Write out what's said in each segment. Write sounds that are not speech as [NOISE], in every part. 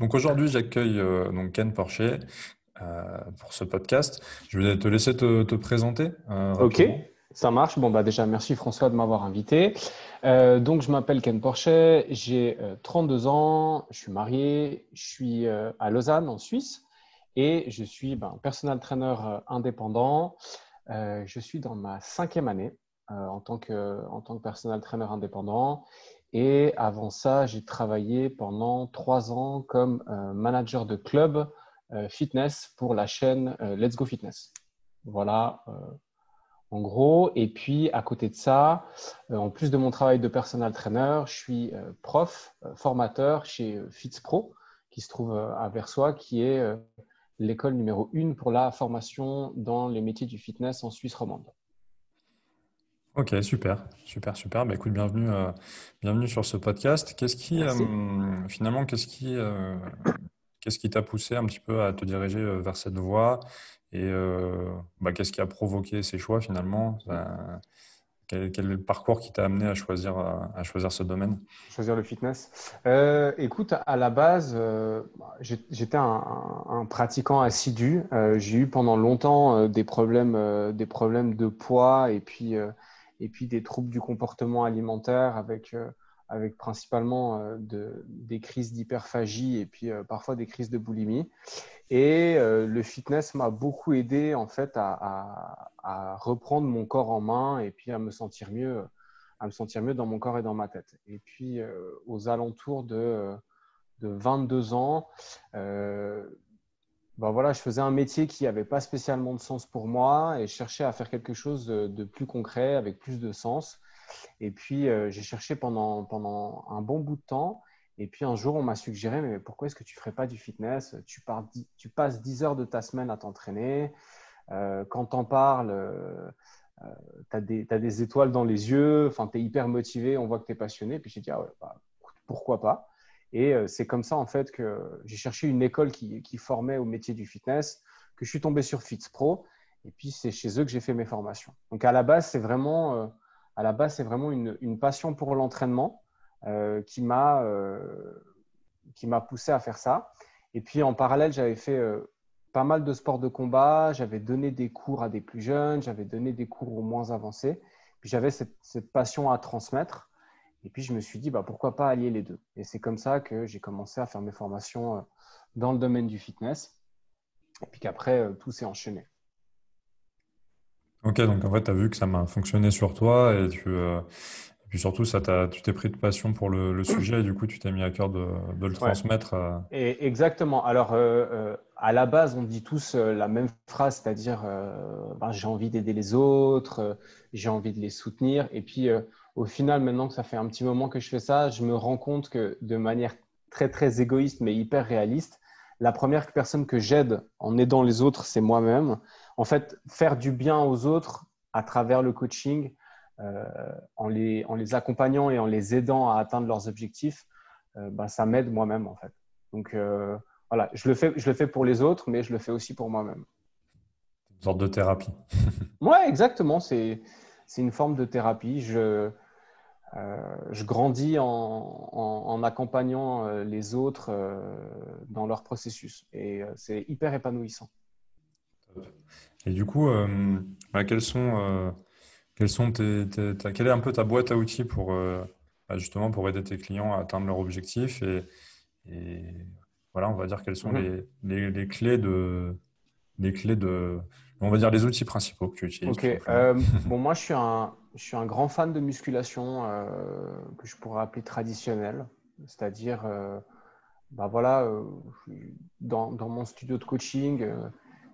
Donc aujourd'hui, j'accueille euh, donc Ken Porcher euh, pour ce podcast. Je vais te laisser te, présenter. Euh, ok, ça marche. Bon, bah déjà, merci François de m'avoir invité. donc, je m'appelle Ken Porcher, j'ai 32 ans, je suis marié, je suis à Lausanne, en Suisse, et je suis ben, personal trainer indépendant. je suis dans ma cinquième année en, tant que, en tant que personal trainer indépendant. Et avant ça, j'ai travaillé pendant trois ans comme euh, manager de club euh, fitness pour la chaîne euh, Let's Go Fitness. Voilà, en gros. Et puis, à côté de ça, en plus de mon travail de personal trainer, je suis prof, formateur chez FitzPro, qui se trouve à Versoix, qui est l'école numéro une pour la formation dans les métiers du fitness en Suisse romande. Ok, super, super, super. Bah, écoute, bienvenue, euh, bienvenue sur ce podcast. Qu'est-ce qui, euh, finalement, qu'est-ce qui, euh, qu'est-ce qui t'a poussé un petit peu à te diriger vers cette voie? Et bah, qu'est-ce qui a provoqué ces choix finalement? Quel, est le parcours qui t'a amené à choisir, à choisir ce domaine? Choisir le fitness. écoute, à la base, j'étais un, un, pratiquant assidu. J'ai eu pendant longtemps des problèmes, des problèmes de poids et puis et puis des troubles du comportement alimentaire avec, euh, principalement euh, de, des crises d'hyperphagie et puis euh, parfois des crises de boulimie. Et le fitness m'a beaucoup aidé en fait à, reprendre mon corps en main et puis à me sentir mieux, à me sentir mieux dans mon corps et dans ma tête. Et puis aux alentours de 22 ans, ben voilà, je faisais un métier qui n'avait pas spécialement de sens pour moi et je cherchais à faire quelque chose de, plus concret, avec plus de sens. Et puis, euh, j'ai cherché pendant, pendant un bon bout de temps. Et puis, un jour, on m'a suggéré, mais pourquoi est-ce que tu ne ferais pas du fitness? Tu, passes 10 heures de ta semaine à t'entraîner. Euh, quand tu en parles, euh, tu as, des étoiles dans les yeux, enfin, tu es hyper motivé, on voit que tu es passionné. Puis, j'ai dit, ah ouais, bah, pourquoi pas? Et euh, c'est comme ça, en fait, que j'ai cherché une école qui, formait au métier du fitness, que je suis tombé sur FitzPro. Et puis, c'est chez eux que j'ai fait mes formations. Donc, à la base, c'est vraiment, euh, à la base, vraiment une, passion pour l'entraînement euh, qui m'a qui m'a poussé à faire ça. Et puis, en parallèle, j'avais fait pas mal de sports de combat. J'avais donné des cours à des plus jeunes. J'avais donné des cours aux moins avancés. Puis, j'avais cette passion à transmettre. Et puis, je me suis dit, bah, pourquoi pas allier les deux Et c'est comme ça que j'ai commencé à faire mes formations euh, dans le domaine du fitness. Et puis qu'après, euh, tout s'est enchaîné. Ok, donc en fait, tu as vu que ça m'a fonctionné sur toi et, tu, euh, et puis surtout, ça tu t'es pris de passion pour le, sujet et du coup, tu t'es mis à cœur de, le transmettre. Et exactement. Alors, à la base, on dit tous la même phrase, c'est-à-dire ben, j'ai envie d'aider les autres, j'ai envie de les soutenir. Et puis, au final, maintenant que ça fait un petit moment que je fais ça, je me rends compte que de manière très, très égoïste, mais hyper réaliste, la première personne que j'aide en aidant les autres, c'est moi-même. En fait, faire du bien aux autres à travers le coaching, euh, en, les, en, les, accompagnant et en les aidant à atteindre leurs objectifs, euh, ben, ça m'aide moi-même en fait. Donc euh, voilà, je le, fais, je le fais pour les autres, mais je le fais aussi pour moi-même. Une sorte de thérapie. ouais, exactement. C'est c'est une forme de thérapie. Je, je grandis en, accompagnant euh, les autres euh, dans leur processus et c'est hyper épanouissant. Et du coup, bah, quels sont, quels sont tes, quelle est un peu ta boîte à outils pour bah, justement pour aider tes clients à atteindre leurs objectifs et, voilà, on va dire quelles sont mhm. les, les, clés de les clés de on va dire les outils principaux que tu utilises. Ok. Euh, [LAUGHS] bon, moi, je suis, un, je suis un grand fan de musculation euh, que je pourrais appeler traditionnelle. C'est-à-dire, euh, bah voilà, dans, dans, mon studio de coaching,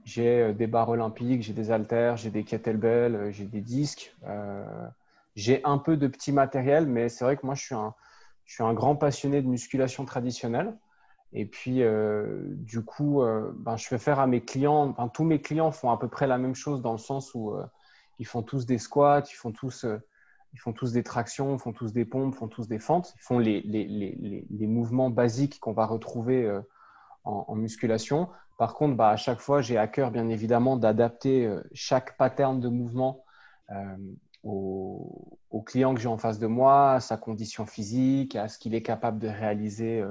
j'ai des barres olympiques, j'ai des haltères, j'ai des kettlebells, j'ai des disques. j'ai un peu de petit matériel, mais c'est vrai que moi, je suis un, je suis un grand passionné de musculation traditionnelle. Et puis, euh, du coup, euh, ben, je fais faire à mes clients, tous mes clients font à peu près la même chose dans le sens où euh, ils font tous des squats, ils font tous, ils font tous des tractions, ils font tous des pompes, ils font tous des fentes, ils font les, les, les, les mouvements basiques qu'on va retrouver en, musculation. Par contre, bah, à chaque fois, j'ai à cœur, bien évidemment, d'adapter chaque pattern de mouvement au, au, client que j'ai en face de moi, à sa condition physique, à ce qu'il est capable de réaliser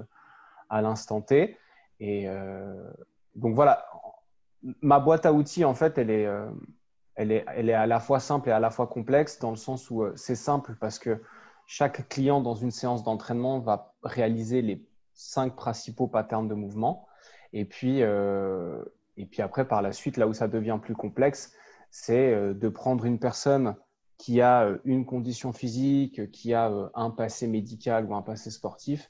à l'instant T. Et donc voilà, ma boîte à outils, en fait, elle est, elle, est, elle est à la fois simple et à la fois complexe, dans le sens où c'est simple parce que chaque client dans une séance d'entraînement va réaliser les cinq principaux patterns de mouvement. Et puis, euh, et puis après, par la suite, là où ça devient plus complexe, c'est euh, de prendre une personne qui a euh, une condition physique, qui a un passé médical ou un passé sportif,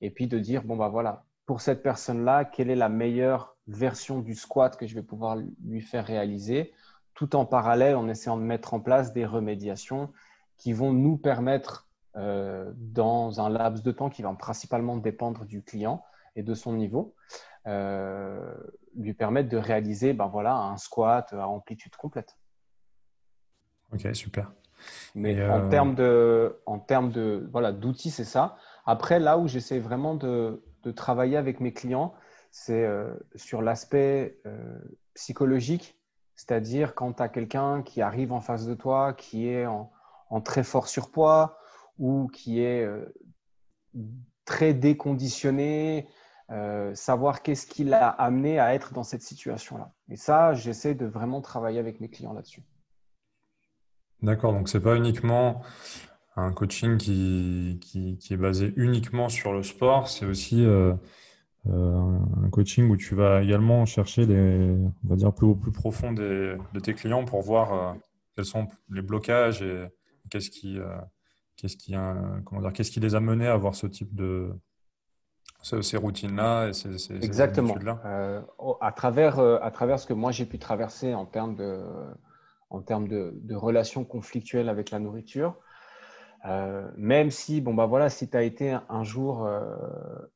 et puis de dire, bon, bah voilà, pour cette personne-là, quelle est la meilleure version du squat que je vais pouvoir lui faire réaliser, tout en parallèle en essayant de mettre en place des remédiations qui vont nous permettre euh, dans un laps de temps qui va principalement dépendre du client et de son niveau, euh, lui permettre de réaliser ben voilà, un squat à amplitude complète. Ok, super. Mais en euh, termes de, en termes de voilà d'outils, c'est ça. Après, là où j'essaie vraiment de, travailler avec mes clients, c'est sur l'aspect psychologique, c'est-à-dire quand tu as quelqu'un qui arrive en face de toi, qui est en, très fort surpoids, ou qui est euh, très déconditionné, euh, savoir qu'est-ce qui l'a amené à être dans cette situation-là. Et ça, j'essaie de vraiment travailler avec mes clients là-dessus. D'accord, donc ce n'est pas uniquement un coaching qui, qui, est basé uniquement sur le sport, c'est aussi euh, un coaching où tu vas également chercher les, on va dire, plus au plus profond de tes clients pour voir quels sont les blocages et qu'est-ce qui, Qu'est-ce qui, comment dire, qu'est-ce qui les a menés à avoir ce type de ces routines-là et ces, ces Exactement. Euh, à, travers, euh, à travers ce que moi j'ai pu traverser en termes de, en termes de, de relations conflictuelles avec la nourriture, euh, même si, bon, bah voilà, si tu as été un jour,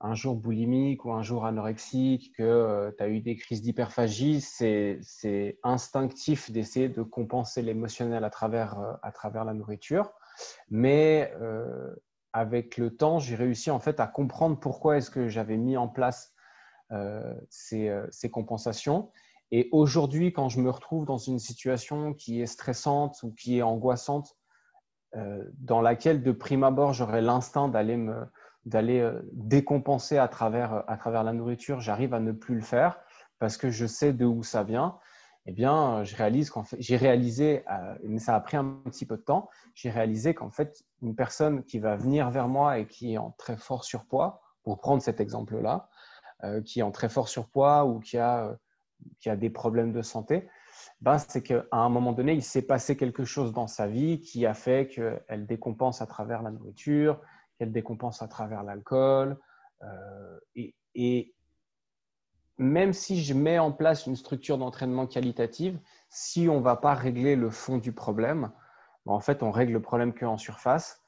un jour boulimique ou un jour anorexique, que tu as eu des crises d'hyperphagie, c'est instinctif d'essayer de compenser l'émotionnel à travers, à travers la nourriture. Mais euh, avec le temps, j'ai réussi en fait à comprendre pourquoi est-ce que j'avais mis en place euh, euh, ces, compensations. Et aujourd'hui, quand je me retrouve dans une situation qui est stressante ou qui est angoissante, dans laquelle de prime abord j'aurais l'instinct d'aller me d'aller décompenser à travers, à travers la nourriture, j'arrive à ne plus le faire parce que je sais de où ça vient. Eh bien, je réalise qu'en fait, j'ai réalisé, euh, mais ça a pris un petit peu de temps, j'ai réalisé qu'en fait, une personne qui va venir vers moi et qui est en très fort surpoids, pour prendre cet exemple-là, euh, qui est en très fort surpoids ou qui a, euh, qui a des problèmes de santé, ben, c'est qu'à un moment donné, il s'est passé quelque chose dans sa vie qui a fait qu'elle décompense à travers la nourriture, qu'elle décompense à travers l'alcool. et, et même si je mets en place une structure d'entraînement qualitative, si on ne va pas régler le fond du problème, bah, en fait, on règle le problème qu'en surface.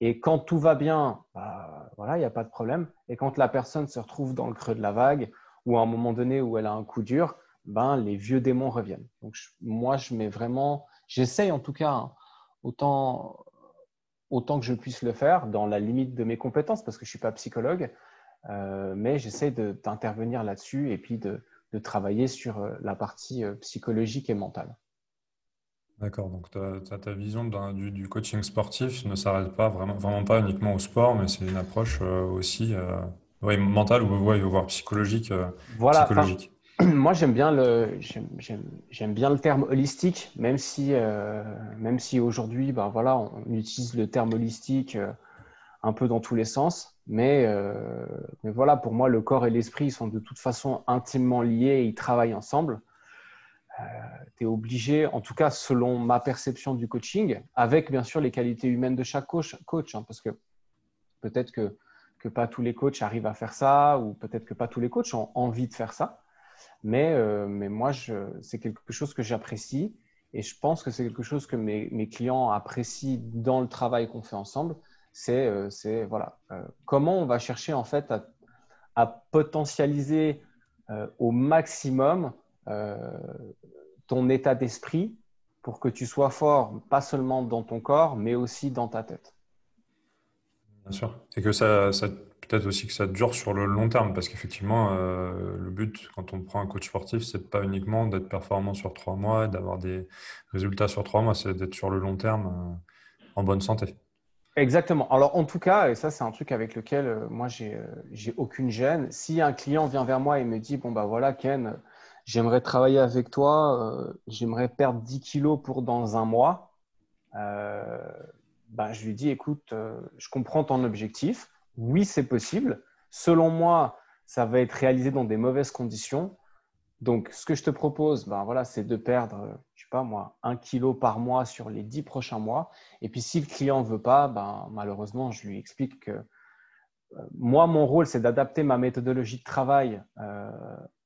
Et quand tout va bien, bah, voilà, il n'y a pas de problème. Et quand la personne se retrouve dans le creux de la vague, ou à un moment donné où elle a un coup dur, ben, les vieux démons reviennent. Donc, moi, je mets vraiment, j'essaye en tout cas, hein, autant, autant que je puisse le faire, dans la limite de mes compétences, parce que je ne suis pas psychologue, euh, mais j'essaie d'intervenir là-dessus et puis de, travailler sur euh, la partie euh, psychologique et mentale. D'accord, donc ta vision du, coaching sportif ne s'arrête pas vraiment, vraiment pas uniquement au sport, mais c'est une approche aussi mentale ou voire psychologique. Voilà, psychologique. [CLEARS THROAT] moi j'aime bien, le, j'aime, bien le terme holistique, même si, même si aujourd'hui ben voilà, on utilise le terme holistique un peu dans tous les sens. Euh, mais, voilà, pour moi, le corps et l'esprit sont de toute façon intimement liés et ils travaillent ensemble. Euh, tu es obligé, en tout cas selon ma perception du coaching, avec bien sûr les qualités humaines de chaque coach, coach hein, parce que peut-être que, que pas tous les coachs arrivent à faire ça, ou peut-être que pas tous les coachs ont envie de faire ça. Mais, euh, mais moi, c'est quelque chose que j'apprécie et je pense que c'est quelque chose que mes, clients apprécient dans le travail qu'on fait ensemble c'est euh, voilà, euh, comment on va chercher en fait à, potentialiser euh, au maximum ton état d'esprit pour que tu sois fort, pas seulement dans ton corps, mais aussi dans ta tête. Bien sûr. Et que ça, peut-être aussi que ça dure sur le long terme, parce qu'effectivement, le but quand on prend un coach sportif, c'est pas uniquement d'être performant sur trois mois, d'avoir des résultats sur trois mois, c'est d'être sur le long terme en bonne santé. Exactement. Alors, en tout cas, et ça, c'est un truc avec lequel euh, moi, j'ai euh, aucune gêne. Si un client vient vers moi et me dit Bon, bah voilà, Ken, j'aimerais travailler avec toi, euh, j'aimerais perdre 10 kilos pour dans un mois, bah, je lui dis Écoute, je comprends ton objectif. Oui, c'est possible. Selon moi, ça va être réalisé dans des mauvaises conditions. Donc, ce que je te propose, ben voilà, c'est de perdre, je sais pas moi, un kilo par mois sur les dix prochains mois. Et puis, si le client ne veut pas, ben, malheureusement, je lui explique que euh, moi, mon rôle, c'est d'adapter ma méthodologie de travail euh,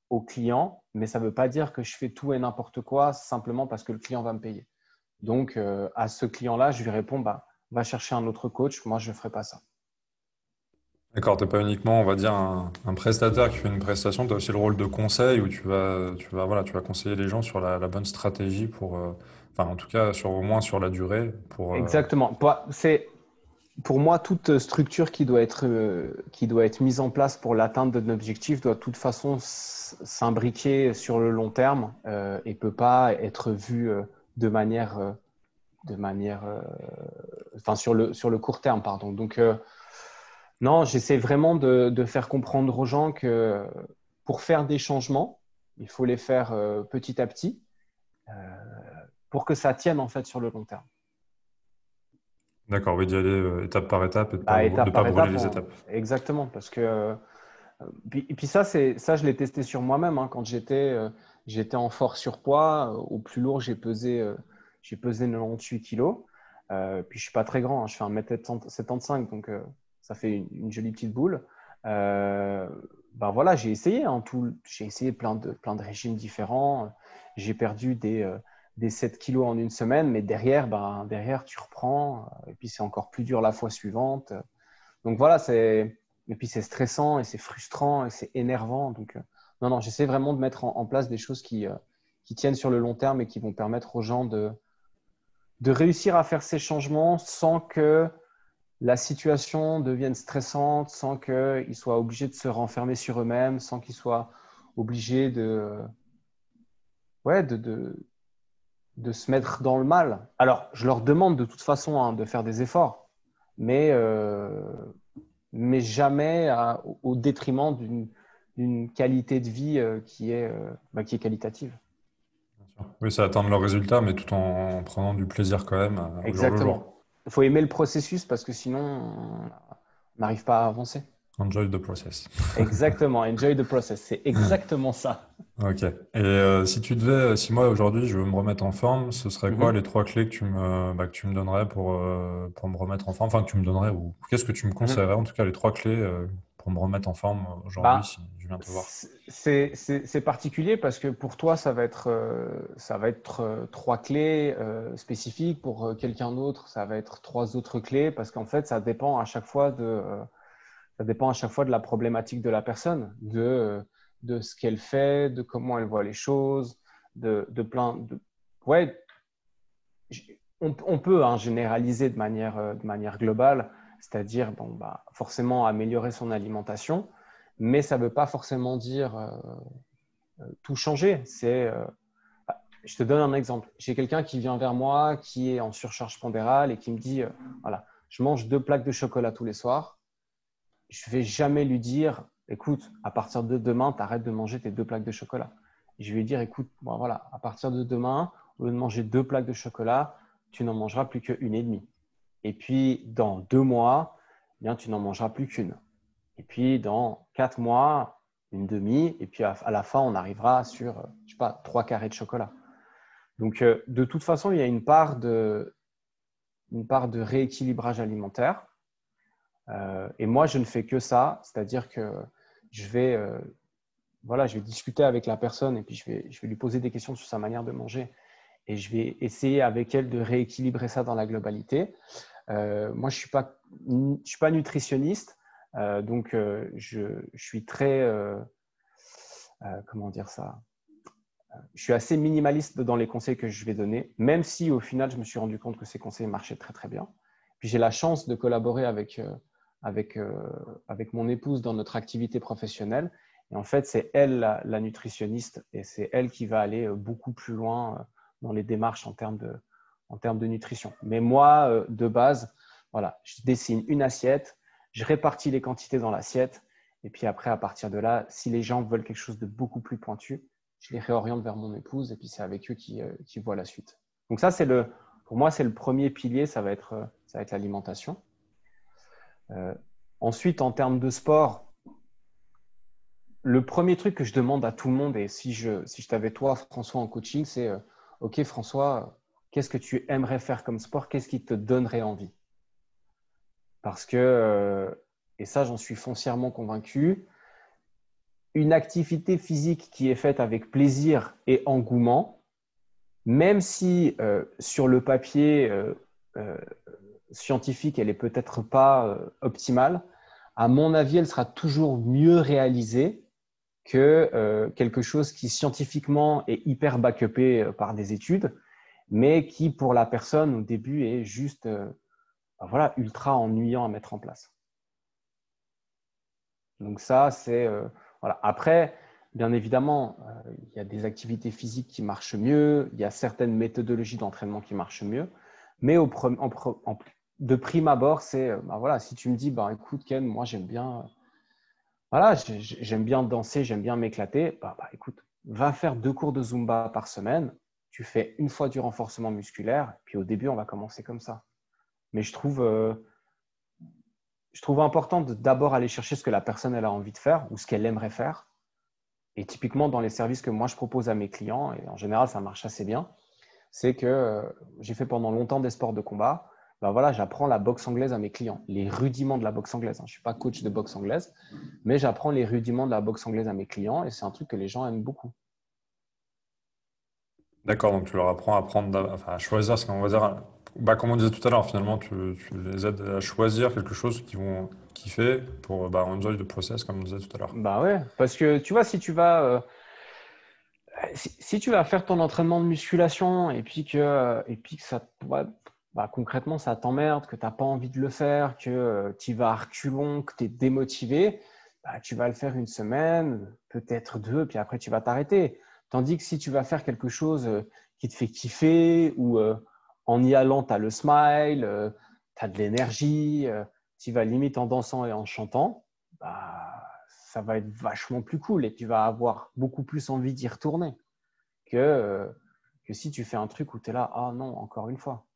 au client, mais ça ne veut pas dire que je fais tout et n'importe quoi simplement parce que le client va me payer. Donc, euh, à ce client-là, je lui réponds, bah, va chercher un autre coach, moi, je ne ferai pas ça. D'accord, tu n'es pas uniquement, on va dire, un, prestataire qui fait une prestation, tu as aussi le rôle de conseil où tu vas, tu vas, voilà, tu vas conseiller les gens sur la, bonne stratégie pour, euh, enfin en tout cas au moins sur la durée. Pour, euh, Exactement. C'est pour moi toute structure qui doit être, euh, qui doit être mise en place pour l'atteinte d'un objectif doit de toute façon s'imbriquer sur le long terme et ne peut pas être vue de manière, de manière, enfin sur le, sur le court terme, pardon. Donc non, j'essaie vraiment de, faire comprendre aux gens que pour faire des changements, il faut les faire euh, petit à petit euh, pour que ça tienne en fait sur le long terme. D'accord, oui, d'y aller euh, étape par étape et de ne bah, pas, brûler les étapes. Exactement, parce que et puis ça, ça je l'ai testé sur moi-même hein. quand j'étais j'étais en fort surpoids. Au plus lourd, j'ai pesé j'ai pesé 98 kilos. puis je suis pas très grand, hein. je fais 1m75, donc ça fait une, jolie petite boule. Euh, ben voilà, j'ai essayé, hein, tout, j'ai essayé plein de, plein de régimes différents. J'ai perdu des, euh, des 7 kilos en une semaine, mais derrière, ben, derrière tu reprends. Et puis c'est encore plus dur la fois suivante. Donc voilà, c'est, et puis c'est stressant et c'est frustrant et c'est énervant. Donc euh, non, non, j'essaie vraiment de mettre en, place des choses qui, qui tiennent sur le long terme et qui vont permettre aux gens de, de réussir à faire ces changements sans que la situation devienne stressante sans qu'ils soient obligés de se renfermer sur eux-mêmes, sans qu'ils soient obligés de, ouais, de, de, se mettre dans le mal. Alors, je leur demande de toute façon hein, de faire des efforts, mais, euh, mais jamais au détriment d'une qualité de vie euh, qui, est, euh, bah, qui est qualitative. Oui, c'est atteindre leur résultat, mais tout en prenant du plaisir quand même. Exactement. Il faut aimer le processus parce que sinon, on n'arrive pas à avancer. Enjoy the process. [LAUGHS] exactement, enjoy the process, c'est exactement ça. Ok. Et euh, si tu devais, si moi aujourd'hui je veux me remettre en forme, ce serait quoi mhm. les trois clés que tu me, bah, que tu me donnerais pour, euh, pour me remettre en forme? Enfin, que tu me donnerais, ou qu'est-ce que tu me mhm. conseillerais En tout cas, les trois clés euh, pour me remettre en forme aujourd'hui bah, si je viens te voir C'est particulier parce que pour toi, ça va être, euh, ça va être euh, trois clés euh, spécifiques. Pour quelqu'un d'autre, ça va être trois autres clés parce qu'en fait, ça dépend à chaque fois de, ça dépend à chaque fois de la problématique de la personne, de, de ce qu'elle fait, de comment elle voit les choses, de, de plein de. Ouais, on, on peut hein, généraliser de manière, de manière globale c'est-à-dire bah, forcément améliorer son alimentation, mais ça ne veut pas forcément dire euh, euh, tout changer. C'est, euh, bah, je te donne un exemple. J'ai quelqu'un qui vient vers moi qui est en surcharge pondérale et qui me dit voilà, je mange deux plaques de chocolat tous les soirs. Je ne vais jamais lui dire écoute, à partir de demain, tu arrêtes de manger tes deux plaques de chocolat. je vais lui dire écoute, voilà, à partir de demain, au lieu de manger deux plaques de chocolat, tu n'en mangeras plus qu'une et demie. Et puis, dans deux mois, eh bien, tu n'en mangeras plus qu'une. Et puis, dans quatre mois, une demi. Et puis, à la fin, on arrivera sur, je sais pas, trois carrés de chocolat. Donc, euh, de toute façon, il y a une part de, une part de rééquilibrage alimentaire. Euh, et moi, je ne fais que ça, c'est-à-dire que je vais, euh, voilà, je vais discuter avec la personne et puis je vais, je vais lui poser des questions sur sa manière de manger et je vais essayer avec elle de rééquilibrer ça dans la globalité. Euh, moi, je ne suis, pas, suis pas nutritionniste, euh, donc euh, je, suis très, comment dire ça je suis assez minimaliste dans les conseils que je vais donner, même si au final, je me suis rendu compte que ces conseils marchaient très très bien. Puis j'ai la chance de collaborer avec, avec, avec mon épouse dans notre activité professionnelle. Et en fait, c'est elle la, nutritionniste et c'est elle qui va aller beaucoup plus loin dans les démarches en termes de, en termes de nutrition. Mais moi, euh, de base, voilà, je dessine une assiette, je répartis les quantités dans l'assiette. Et puis après, à partir de là, si les gens veulent quelque chose de beaucoup plus pointu, je les réoriente vers mon épouse et puis c'est avec eux qui, euh, qui voient la suite. Donc ça, c'est le, pour moi, c'est le premier pilier, ça va être, euh, ça va être l'alimentation. Ensuite, en termes de sport, le premier truc que je demande à tout le monde, et si je, si je t'avais toi, François, en coaching, c'est OK, François, qu'est-ce que tu aimerais faire comme sport? Qu'est-ce qui te donnerait envie? Parce que, et ça, j'en suis foncièrement convaincu, une activité physique qui est faite avec plaisir et engouement, même si euh, sur le papier euh, euh, scientifique, elle est peut-être pas optimale, à mon avis, elle sera toujours mieux réalisée que quelque chose qui scientifiquement est hyper backupé par des études, mais qui pour la personne au début est juste ben voilà, ultra ennuyant à mettre en place. Donc ça, c'est voilà. Après, bien évidemment, euh, il y a des activités physiques qui marchent mieux, il y a certaines méthodologies d'entraînement qui marchent mieux, mais au, de prime abord, c'est, euh, bah voilà, si tu me dis, bah, écoute Ken, moi j'aime bien, voilà, j'aime bien danser, j'aime bien m'éclater, bah, bah, écoute, va faire deux cours de Zumba par semaine, tu fais une fois du renforcement musculaire, puis au début, on va commencer comme ça. Mais je trouve, euh, je trouve important de d'abord aller chercher ce que la personne a envie de faire ou ce qu'elle aimerait faire. Et typiquement, dans les services que moi je propose à mes clients, et en général ça marche assez bien, c'est que euh, j'ai fait pendant longtemps des sports de combat. Ben voilà, j'apprends la boxe anglaise à mes clients, les rudiments de la boxe anglaise. Je ne suis pas coach de boxe anglaise, mais j'apprends les rudiments de la boxe anglaise à mes clients et c'est un truc que les gens aiment beaucoup. D'accord, donc tu leur apprends à, prendre, enfin, à choisir ce qu'on va dire bah, comme on disait tout à l'heure, finalement, tu, les aides à choisir quelque chose qu'ils vont kiffer pour bah, enjoy the process, comme on disait tout à l'heure. Bah ouais, parce que tu vois, si tu vas, euh, si, tu vas faire ton entraînement de musculation et puis que, et puis que ça, bah, concrètement, ça t'emmerde, que tu n'as pas envie de le faire, que euh, tu vas à reculons, que tu es démotivé, bah, tu vas le faire une semaine, peut-être deux, puis après tu vas t'arrêter. Tandis que si tu vas faire quelque chose euh, qui te fait kiffer ou en y allant, tu as le smile, euh, tu as de l'énergie, euh, tu vas limite en dansant et en chantant, bah, ça va être vachement plus cool et tu vas avoir beaucoup plus envie d'y retourner que, euh, que si tu fais un truc où tu es là, ah non, encore une fois.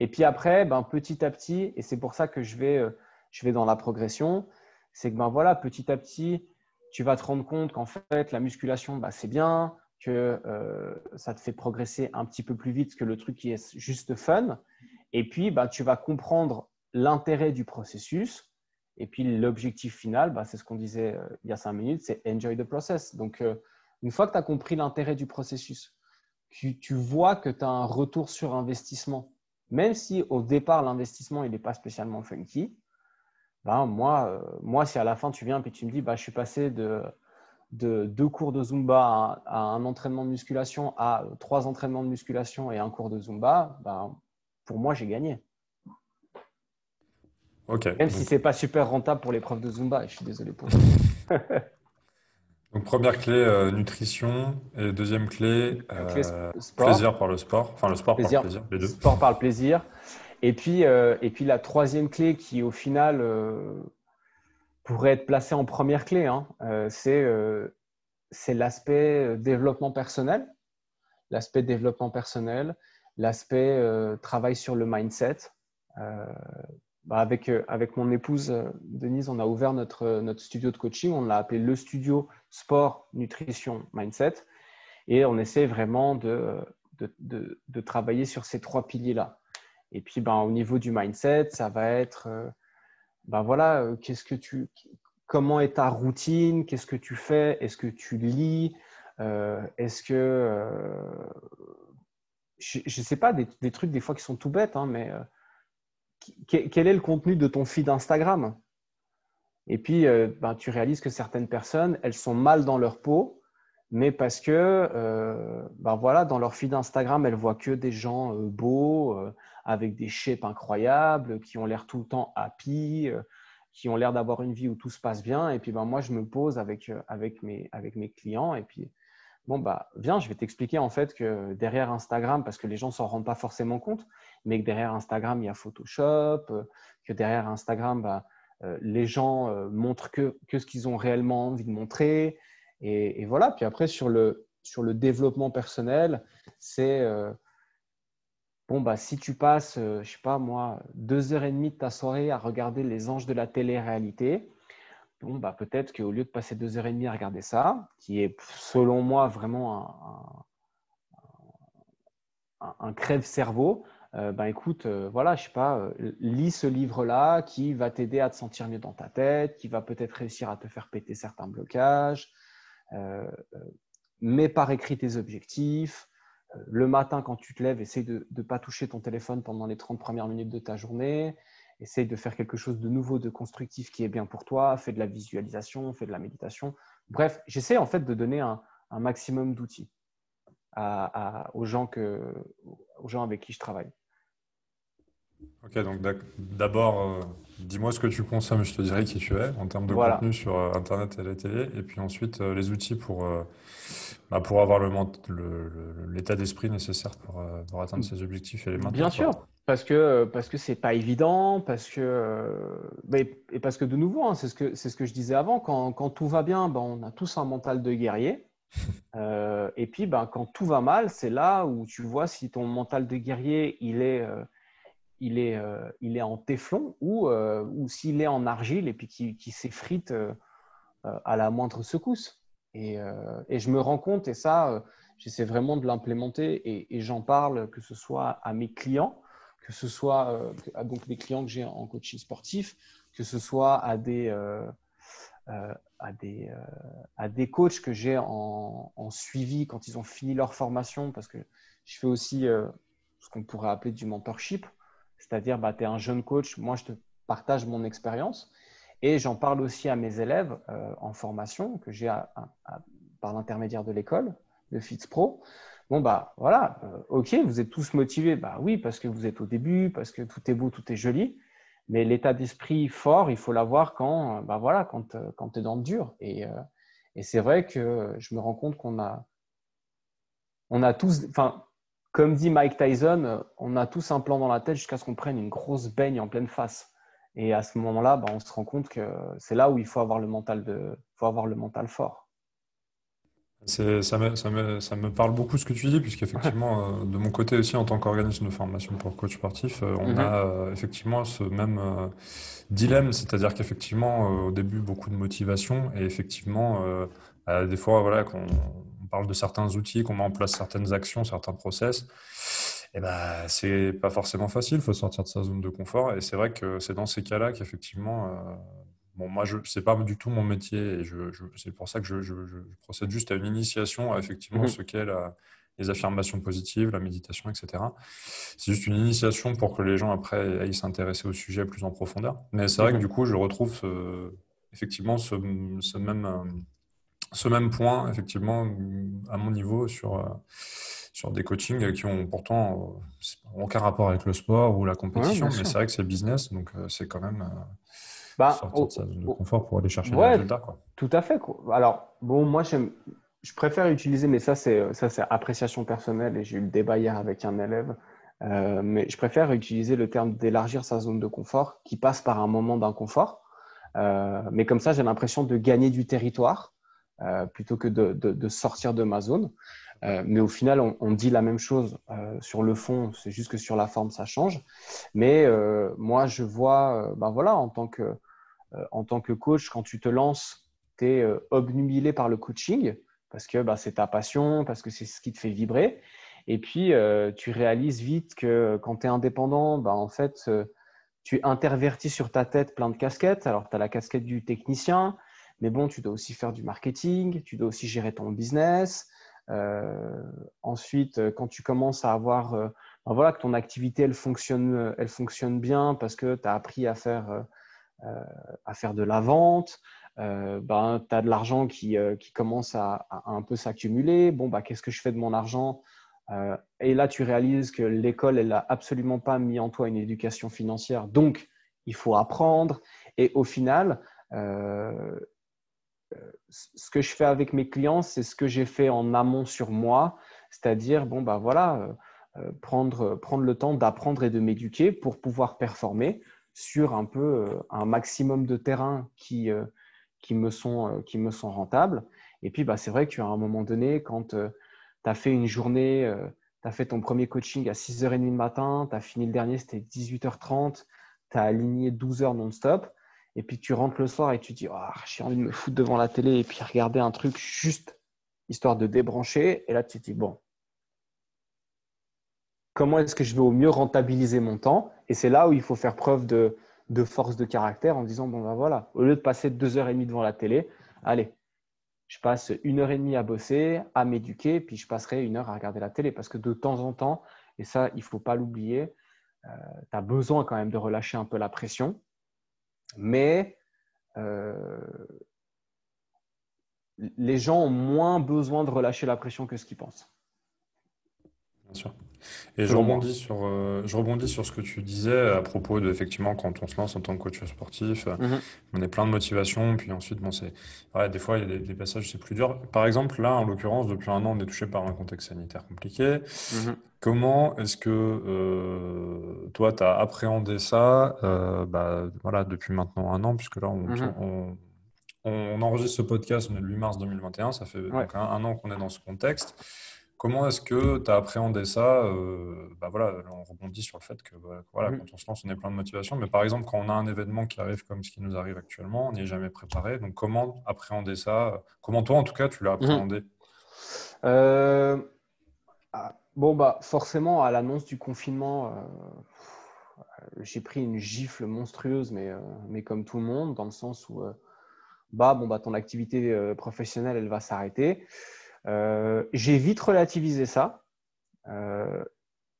Et puis après, ben, petit à petit, et c'est pour ça que je vais, je vais dans la progression, c'est que ben, voilà, petit à petit, tu vas te rendre compte qu'en fait, la musculation, bah, c'est bien, que euh, ça te fait progresser un petit peu plus vite que le truc qui est juste fun. Et puis, bah, tu vas comprendre l'intérêt du processus. Et puis, l'objectif final, bah, c'est ce qu'on disait euh, il y a cinq minutes, c'est enjoy the process. Donc, euh, une fois que tu as compris l'intérêt du processus, tu, tu vois que tu as un retour sur investissement, même si au départ, l'investissement, il n'est pas spécialement funky. Bah, moi, moi, si à la fin, tu viens et tu me dis, bah, je suis passé de de deux cours de Zumba à, un entraînement de musculation à trois entraînements de musculation et un cours de Zumba, ben, pour moi, j'ai gagné. Même si ce n'est pas super rentable pour les profs de Zumba, je suis désolé pour ça. [LAUGHS] [LAUGHS] Donc, première clé, euh, nutrition. Et deuxième clé, euh, plaisir par le sport. Enfin, le sport par le plaisir, les deux. Sport par le plaisir. Et puis, euh, et puis la troisième clé qui, au final, pourrait être placé en première clé. Hein. Euh, euh, c'est l'aspect euh, développement personnel, l'aspect développement personnel, l'aspect travail sur le mindset. Bah, avec, avec mon épouse Denise, on a ouvert notre, notre studio de coaching. On l'a appelé le studio sport, nutrition, mindset. Et on essaie vraiment de, de, de, travailler sur ces trois piliers-là. Et puis, ben, au niveau du mindset, ça va être ben voilà, euh, qu'est-ce que tu, comment est ta routine, qu'est-ce que tu fais, est-ce que tu lis, euh, est-ce que, euh, je ne sais pas, des, trucs des fois qui sont tout bêtes, hein, mais quel est le contenu de ton feed Instagram? Et puis, ben, tu réalises que certaines personnes, elles sont mal dans leur peau, mais parce que, ben voilà, dans leur feed Instagram, elles voient que des gens beaux avec des shapes incroyables, qui ont l'air tout le temps happy, euh, qui ont l'air d'avoir une vie où tout se passe bien. Et puis, ben, moi, je me pose avec, euh, avec, mes, avec mes clients et puis, bon, bah, viens, je vais t'expliquer en fait que derrière Instagram, parce que les gens ne s'en rendent pas forcément compte, mais que derrière Instagram, il y a Photoshop, que derrière Instagram, bah, les gens montrent que, que ce qu'ils ont réellement envie de montrer. Et, voilà. Puis après, sur le, sur le développement personnel, c'est bon, bah, si tu passes, je sais pas moi, deux heures et demie de ta soirée à regarder les anges de la télé-réalité, bon, bah, peut-être qu'au lieu de passer deux heures et demie à regarder ça, qui est selon moi vraiment un, un, crève-cerveau, euh, bah, écoute, euh, voilà, je sais pas, euh, lis ce livre-là qui va t'aider à te sentir mieux dans ta tête, qui va peut-être réussir à te faire péter certains blocages. Mets par écrit tes objectifs. Le matin, quand tu te lèves, essaye de ne pas toucher ton téléphone pendant les 30 premières minutes de ta journée essaye de faire quelque chose de nouveau, de constructif qui est bien pour toi, fais de la visualisation, fais de la méditation. Bref, j'essaie en fait de donner un, maximum d'outils aux, gens aux gens avec qui je travaille. Ok, donc d'abord, euh, dis-moi ce que tu consommes, je te dirai qui tu es en termes de contenu sur euh, Internet et la télé, et puis ensuite euh, les outils pour, bah, pour avoir l'état d'esprit nécessaire pour, pour, atteindre ses objectifs et les maintenir. Bien sûr, parce que parce que c'est pas évident, parce que et parce que de nouveau, hein, c'est ce que c'est ce que je disais avant, quand, quand tout va bien, ben, on a tous un mental de guerrier. [LAUGHS] et puis, ben, quand tout va mal, c'est là où tu vois si ton mental de guerrier il est il est, euh, il est en téflon ou, euh, ou s'il est en argile et puis qui, qui s'effrite euh, à la moindre secousse. Et, et, je me rends compte, et ça, j'essaie vraiment de l'implémenter et, j'en parle, que ce soit à mes clients, que ce soit à donc des clients que j'ai en coaching sportif, que ce soit à des, à des, à des coachs que j'ai en, en, suivi quand ils ont fini leur formation, parce que je fais aussi ce qu'on pourrait appeler du mentorship. C'est-à-dire, bah, tu es un jeune coach, moi je te partage mon expérience et j'en parle aussi à mes élèves euh, en formation que j'ai par l'intermédiaire de l'école, de FitzPro. Bon, bah voilà, euh, ok, vous êtes tous motivés. Bah oui, parce que vous êtes au début, parce que tout est beau, tout est joli. Mais l'état d'esprit fort, il faut l'avoir quand, bah voilà, quand, euh, quand tu es dans le dur. Et, et c'est vrai que je me rends compte qu'on a, on a tous, enfin, comme dit Mike Tyson, euh, on a tous un plan dans la tête jusqu'à ce qu'on prenne une grosse baigne en pleine face. Et à ce moment-là, bah, on se rend compte que c'est là où il faut avoir le mental, de, faut avoir le mental fort. Ça me, ça, me, ça me, parle beaucoup ce que tu dis, puisqu'effectivement, euh, de mon côté aussi, en tant qu'organisme de formation pour coach sportif, euh, on mhm. a effectivement ce même dilemme, c'est-à-dire qu'effectivement, au début, beaucoup de motivation, et effectivement, des fois, voilà, qu'on parle de certains outils, qu'on met en place certaines actions, certains process, eh ben, c'est pas forcément facile, il faut sortir de sa zone de confort. Et c'est vrai que c'est dans ces cas-là qu'effectivement, euh, bon, moi, je c'est pas du tout mon métier, et je, c'est pour ça que je, je, procède juste à une initiation à effectivement mhm. ce qu'est les affirmations positives, la méditation, etc. C'est juste une initiation pour que les gens après aillent s'intéresser au sujet plus en profondeur. Mais c'est vrai que mhm. du coup, je retrouve effectivement ce, ce même euh, ce même point, effectivement, à mon niveau, sur, euh, sur des coachings qui ont pourtant euh, aucun rapport avec le sport ou la compétition, mais c'est vrai que c'est business, donc euh, c'est quand même bah, sortir de sa zone de confort pour aller chercher des résultats. Quoi. Tout à fait. Alors, bon, moi, je préfère utiliser, mais ça, c'est appréciation personnelle, et j'ai eu le débat hier avec un élève. mais je préfère utiliser le terme d'élargir sa zone de confort qui passe par un moment d'inconfort. mais comme ça, j'ai l'impression de gagner du territoire euh, plutôt que de, sortir de ma zone. Euh, mais au final, on, dit la même chose euh, sur le fond, c'est juste que sur la forme, ça change. Mais moi, je vois, ben voilà, en tant, que, en tant que coach, quand tu te lances, tu es obnubilé par le coaching parce que bah, c'est ta passion, parce que c'est ce qui te fait vibrer. Et puis, tu réalises vite que quand tu es indépendant, bah, en fait, tu intervertis sur ta tête plein de casquettes. Alors, tu as la casquette du technicien, mais bon, tu dois aussi faire du marketing, tu dois aussi gérer ton business. Euh, ensuite, euh, quand tu commences à avoir, euh, ben voilà, que ton activité, elle fonctionne, elle fonctionne bien parce que tu as appris à faire, à faire de la vente, ben, tu as de l'argent qui, qui, commence à, un peu s'accumuler. Bon, bah, qu'est-ce que je fais de mon argent? Et là, tu réalises que l'école, elle n'a absolument pas mis en toi une éducation financière. Donc, il faut apprendre. Et au final, ce que je fais avec mes clients, c'est ce que j'ai fait en amont sur moi, c'est-à-dire, bon, bah voilà, prendre, prendre le temps d'apprendre et de m'éduquer pour pouvoir performer sur un peu un maximum de terrains qui, qui, me, sont, qui me sont rentables. Et puis, bah, c'est vrai qu'à un moment donné, quand tu as fait une journée, tu as fait ton premier coaching à 6h30 le matin, tu as fini le dernier, c'était 18h30, tu as aligné 12 heures non-stop, et puis tu rentres le soir et tu dis oh, j'ai envie de me foutre devant la télé et puis regarder un truc juste histoire de débrancher. Et là, tu te dis bon, comment est-ce que je vais au mieux rentabiliser mon temps? Et c'est là où il faut faire preuve de, force de caractère en disant bon ben voilà, au lieu de passer deux heures et demie devant la télé, allez, je passe une heure et demie à bosser, à m'éduquer, puis je passerai une heure à regarder la télé. Parce que de temps en temps, et ça, il ne faut pas l'oublier, euh, tu as besoin quand même de relâcher un peu la pression, mais euh, les gens ont moins besoin de relâcher la pression que ce qu'ils pensent. Bien sûr. Et je rebondis, sur, euh, je rebondis sur ce que tu disais à propos de, effectivement, quand on se lance en tant que coach sportif, mhm. on est plein de motivation, puis ensuite, bon, c'est, des fois, il y a des, passages, c'est plus dur. Par exemple, là, en l'occurrence, depuis un an, on est touché par un contexte sanitaire compliqué. Mhm. Comment est-ce que euh, toi, tu as appréhendé ça euh, bah, voilà, depuis maintenant un an, puisque là, on, mhm. on, enregistre ce podcast le 8 mars 2021, ça fait donc un an qu'on est dans ce contexte. Comment est-ce que tu as appréhendé ça euh, bah voilà, On rebondit sur le fait que bah, voilà, mmh. quand on se lance, on est plein de motivation. Mais par exemple, quand on a un événement qui arrive comme ce qui nous arrive actuellement, on n'y est jamais préparé. Donc, comment appréhender ça? Comment toi, en tout cas, tu l'as mmh. appréhendé? Euh, ah, Bon, bah, forcément, à l'annonce du confinement, euh, j'ai pris une gifle monstrueuse, mais, mais comme tout le monde, dans le sens où bah, bon, bah, ton activité professionnelle, elle va s'arrêter. Euh, j'ai vite relativisé ça. Euh,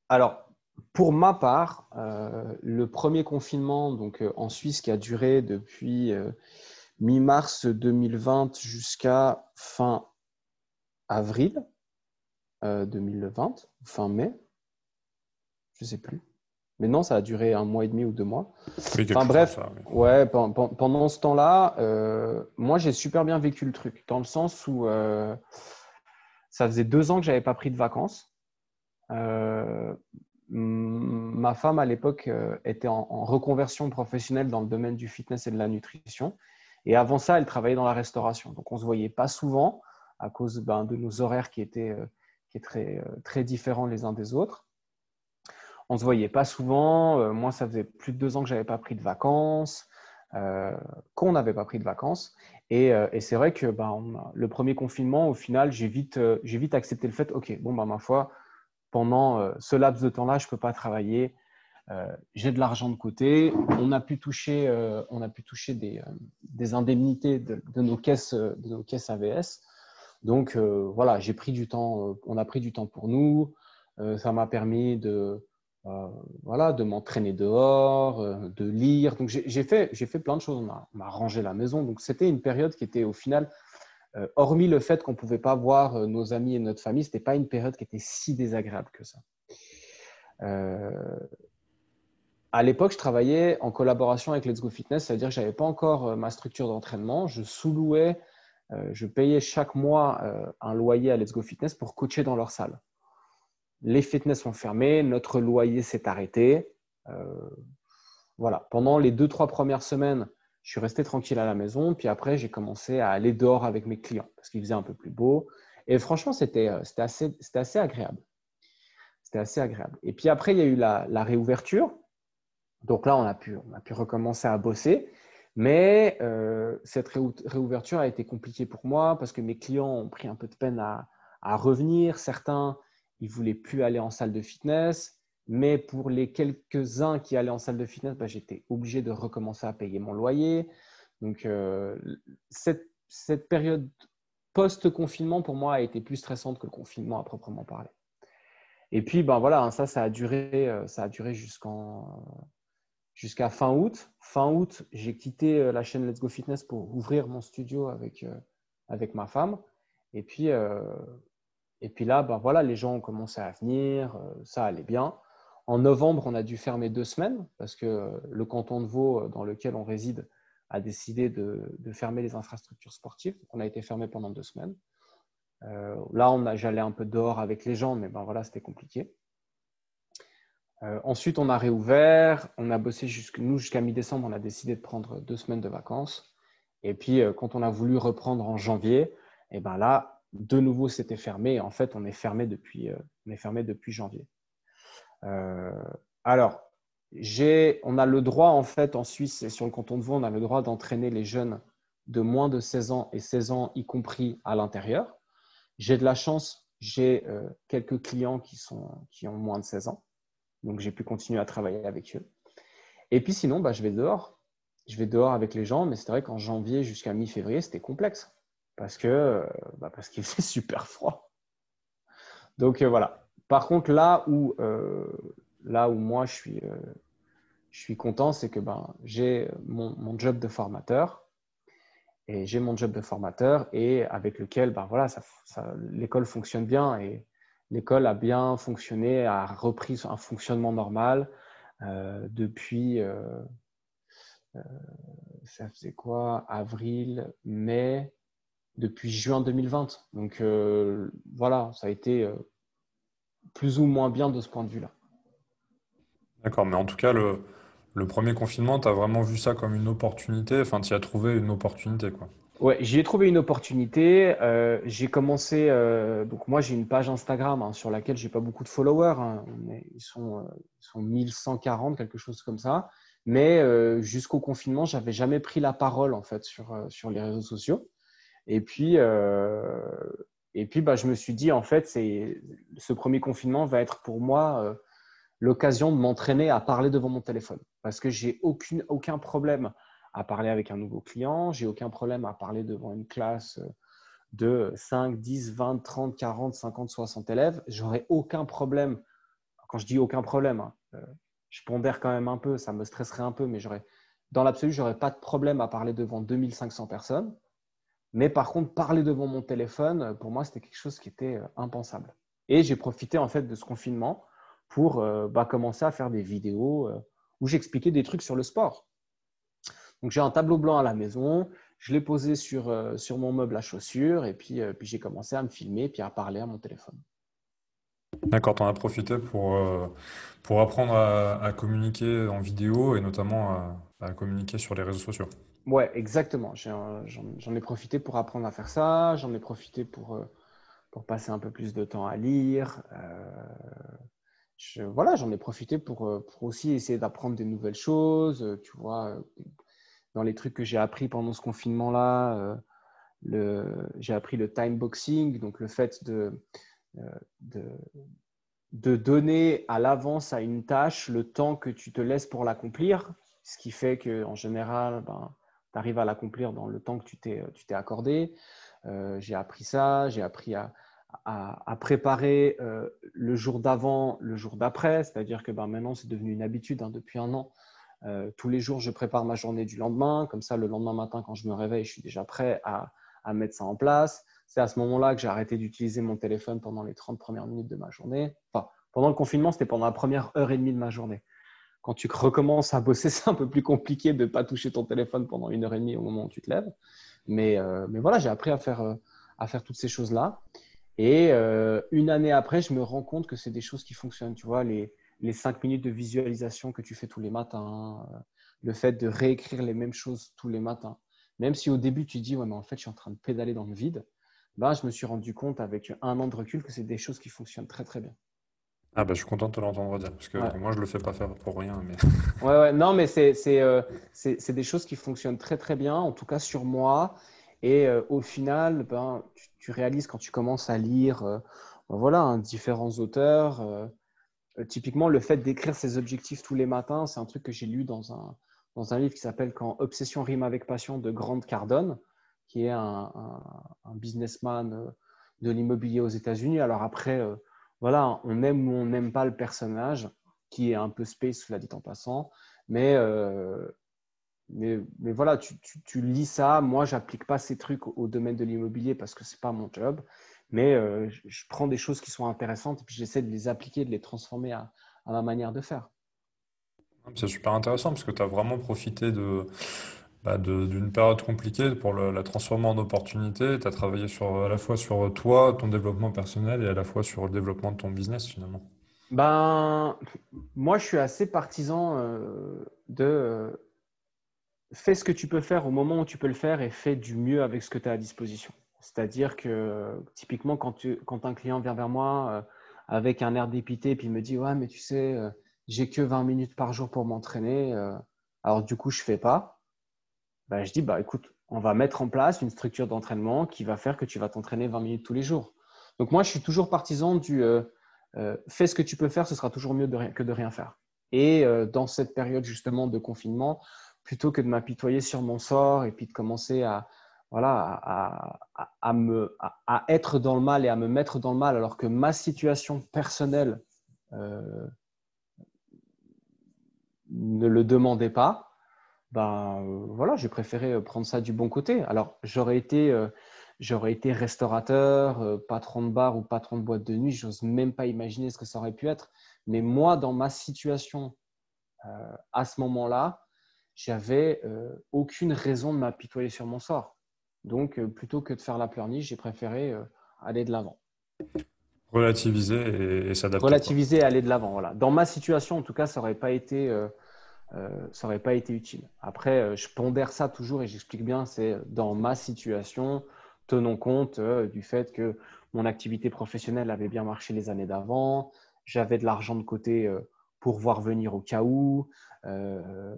alors, pour ma part, euh, le premier confinement donc, en Suisse qui a duré depuis mi-mars 2020 jusqu'à fin avril 2020, fin mai, je ne sais plus. Mais non, ça a duré un mois et demi ou deux mois. enfin bref, ouais, pendant, ce temps-là, moi j'ai super bien vécu le truc, dans le sens où ça faisait deux ans que je n'avais pas pris de vacances. Euh, ma femme, à l'époque, euh, était en, reconversion professionnelle dans le domaine du fitness et de la nutrition. Et avant ça, elle travaillait dans la restauration. Donc, on ne se voyait pas souvent à cause ben, de nos horaires qui étaient, euh, très différents les uns des autres. On ne se voyait pas souvent. moi, ça faisait plus de deux ans que je n'avais pas pris de vacances, qu'on n'avait pas pris de vacances. Euh, et, c'est vrai que bah, le premier confinement, au final, j'ai vite, euh, vite accepté le fait, OK, bon, bah, ma foi, pendant euh, ce laps de temps-là, je ne peux pas travailler. j'ai de l'argent de côté. On a pu toucher, on a pu toucher des, indemnités de, nos caisses, de nos caisses AVS. Donc voilà, j'ai pris du temps, on a pris du temps pour nous. ça m'a permis de, euh, voilà, de m'entraîner dehors, euh, de lire. Donc j'ai fait, j'ai fait plein de choses. On m'a rangé la maison. Donc c'était une période qui était au final, euh, hormis le fait qu'on ne pouvait pas voir nos amis et notre famille, ce n'était pas une période qui était si désagréable que ça. à l'époque, je travaillais en collaboration avec Let's Go Fitness, c'est-à-dire que je n'avais pas encore ma structure d'entraînement. Je sous-louais, je payais chaque mois un loyer à Let's Go Fitness pour coacher dans leur salle les fitness sont fermés, notre loyer s'est arrêté. Euh, voilà. Pendant les deux, trois premières semaines, je suis resté tranquille à la maison. Puis après, j'ai commencé à aller dehors avec mes clients parce qu'il faisait un peu plus beau. Et franchement, c'était euh, assez, assez agréable. C'était assez agréable. Et puis après, il y a eu la, réouverture. Donc là, on a, pu, on a pu recommencer à bosser. Mais euh, cette réouverture a été compliquée pour moi parce que mes clients ont pris un peu de peine à, à revenir. Certains ils ne voulaient plus aller en salle de fitness. Mais pour les quelques-uns qui allaient en salle de fitness, bah, j'étais obligé de recommencer à payer mon loyer. Donc, euh, cette, période post-confinement, pour moi, a été plus stressante que le confinement à proprement parler. Et puis, ben voilà, hein, ça, ça a duré, euh, ça a duré jusqu'en, jusqu'à fin août. Fin août, j'ai quitté euh, la chaîne Let's Go Fitness pour ouvrir mon studio avec, avec ma femme. Et puis, et puis là, ben voilà, les gens ont commencé à venir, euh, ça allait bien. En novembre, on a dû fermer deux semaines parce que euh, le canton de Vaud, euh, dans lequel on réside, a décidé de, fermer les infrastructures sportives. on a été fermé pendant deux semaines. là, j'allais un peu dehors avec les gens, mais ben voilà, c'était compliqué. ensuite, on a réouvert. On a bossé jusqu'à nous jusqu'à mi-décembre. On a décidé de prendre deux semaines de vacances. Et puis, quand on a voulu reprendre en janvier, et ben là, de nouveau, c'était fermé. En fait, on est fermé depuis, depuis janvier. alors, on a le droit, en fait, en Suisse et sur le canton de Vaud, on a le droit d'entraîner les jeunes de moins de 16 ans et 16 ans, y compris à l'intérieur. J'ai de la chance, j'ai euh, quelques clients qui, sont, qui ont moins de 16 ans. Donc, j'ai pu continuer à travailler avec eux. Et puis, sinon, bah, je vais dehors. Je vais dehors avec les gens, mais c'est vrai qu'en janvier jusqu'à mi-février, c'était complexe parce que euh, bah, parce qu'il [LAUGHS] faisait super froid. Donc, euh, voilà. Par contre, là où, là où moi je suis, euh, je suis content, c'est que ben, j'ai mon, job de formateur et j'ai mon job de formateur et avec lequel ben, voilà, ça, l'école fonctionne bien et l'école a bien fonctionné, a repris un fonctionnement normal euh, depuis, euh, ça faisait quoi, avril, mai, depuis juin 2020. Donc voilà, ça a été plus ou moins bien de ce point de vue-là. D'accord, mais en tout cas, le, premier confinement, tu as vraiment vu ça comme une opportunité, enfin, tu y as trouvé une opportunité, quoi. Ouais, j'y ai trouvé une opportunité. Euh, j'ai commencé, euh, donc moi j'ai une page Instagram hein, sur laquelle j'ai pas beaucoup de followers. Hein. ils, sont, euh, ils sont 1140, quelque chose comme ça. Mais jusqu'au confinement, j'avais jamais pris la parole en fait sur, sur les réseaux sociaux. Et puis, et puis bah, je me suis dit en fait, ce premier confinement va être pour moi l'occasion de m'entraîner à parler devant mon téléphone. Parce que j'ai aucune, aucun problème à parler avec un nouveau client, j'ai aucun problème à parler devant une classe de 5, 10, 20, 30, 40, 50, 60 élèves. J'aurais aucun problème. Quand je dis aucun problème, hein, euh, je pondère quand même un peu, ça me stresserait un peu, mais j'aurais, dans l'absolu, j'aurais pas de problème à parler devant 2500 personnes. Mais par contre, parler devant mon téléphone, pour moi, c'était quelque chose qui était euh, impensable. Et j'ai profité en fait de ce confinement pour euh, bah, commencer à faire des vidéos euh, où j'expliquais des trucs sur le sport. Donc j'ai un tableau blanc à la maison, je l'ai posé sur, sur mon meuble à chaussures et puis, puis j'ai commencé à me filmer puis à parler à mon téléphone. D'accord, tu en as profité pour, pour apprendre à, communiquer en vidéo et notamment à, communiquer sur les réseaux sociaux. Ouais, exactement. J'en ai profité pour apprendre à faire ça, j'en ai profité pour, pour passer un peu plus de temps à lire voilà, j'en ai profité pour, euh, pour aussi essayer d'apprendre des nouvelles choses. Euh, tu vois, euh, dans les trucs que j'ai appris pendant ce confinement-là, j'ai appris le time boxing, donc le fait de, de, de donner à l'avance à une tâche le temps que tu te laisses pour l'accomplir, ce qui fait qu'en général, ben, tu arrives à l'accomplir dans le temps que tu t'es accordé. j'ai appris ça, j'ai appris à, à, préparer euh, le jour d'avant, le jour d'après. C'est-à-dire que ben, maintenant, c'est devenu une habitude hein, depuis un an. Euh, tous les jours, je prépare ma journée du lendemain. Comme ça, le lendemain matin, quand je me réveille, je suis déjà prêt à, mettre ça en place. C'est à ce moment-là que j'ai arrêté d'utiliser mon téléphone pendant les 30 premières minutes de ma journée. Enfin, pendant le confinement, c'était pendant la première heure et demie de ma journée. Quand tu recommences à bosser, [LAUGHS] c'est un peu plus compliqué de ne pas toucher ton téléphone pendant une heure et demie au moment où tu te lèves. Mais, euh, mais voilà, j'ai appris à faire, à faire toutes ces choses-là. Et euh, une année après, je me rends compte que c'est des choses qui fonctionnent. Tu vois, les, les cinq minutes de visualisation que tu fais tous les matins, euh, le fait de réécrire les mêmes choses tous les matins. Même si au début, tu dis, ouais, mais en fait, je suis en train de pédaler dans le vide, bah, je me suis rendu compte avec un an de recul que c'est des choses qui fonctionnent très, très bien. Ah bah, je suis content de te l'entendre dire, parce que moi, je ne le fais pas faire pour rien. Mais... [LAUGHS] ouais, ouais, non, mais c'est euh, des choses qui fonctionnent très, très bien, en tout cas sur moi. Et euh, au final, ben, tu, réalises quand tu commences à lire euh, ben voilà, hein, différents auteurs. Euh, typiquement, le fait d'écrire ses objectifs tous les matins, c'est un truc que j'ai lu dans un, dans un livre qui s'appelle Quand Obsession rime avec passion de Grant Cardone, qui est un, un, businessman de l'immobilier aux États-Unis. Alors après, voilà, on aime ou on n'aime pas le personnage, qui est un peu space, cela dit en passant, mais mais, mais, voilà, tu, tu, lis ça. Moi, j'applique pas ces trucs au, domaine de l'immobilier parce que c'est pas mon job. Mais euh, je, prends des choses qui sont intéressantes et puis j'essaie de les appliquer, de les transformer à, à ma manière de faire. C'est super intéressant parce que tu as vraiment profité de, bah d'une période compliquée pour la transformer en opportunité. Tu as travaillé sur, à la fois sur toi, ton développement personnel et à la fois sur le développement de ton business finalement. Ben, moi, je suis assez partisan euh, de euh, fais ce que tu peux faire au moment où tu peux le faire et fais du mieux avec ce que tu as à disposition. C'est-à-dire que typiquement, quand, un client vient vers moi euh, avec un air dépité et puis il me dit Ouais, mais tu sais, j'ai que 20 minutes par jour pour m'entraîner, alors du coup, je fais pas. Ben, je dis bah, Écoute, on va mettre en place une structure d'entraînement qui va faire que tu vas t'entraîner 20 minutes tous les jours. Donc, moi, je suis toujours partisan du euh, fais ce que tu peux faire, ce sera toujours mieux que de rien faire. Et euh, dans cette période justement de confinement, plutôt que de m'apitoyer sur mon sort et puis de commencer à, voilà, à, être dans le mal et à me mettre dans le mal alors que ma situation personnelle euh, ne le demandait pas, ben voilà, j'ai préféré prendre ça du bon côté. Alors j'aurais été, j'aurais été restaurateur, euh, patron de bar ou patron de boîte de nuit, je n'ose même pas imaginer ce que ça aurait pu être. Mais moi, dans ma situation euh, à ce moment-là, j'avais euh, aucune raison de m'apitoyer sur mon sort. Donc, plutôt que de faire la pleurniche, j'ai préféré aller de l'avant. Relativiser et, s'adapter. Relativiser et aller de l'avant. Voilà. Dans ma situation, en tout cas, ça n'aurait pas été. Ça aurait pas été utile. Après, je pondère ça toujours et j'explique bien, c'est dans ma situation, tenons compte euh, du fait que mon activité professionnelle avait bien marché les années d'avant, j'avais de l'argent de côté euh, pour voir venir au cas où. Euh,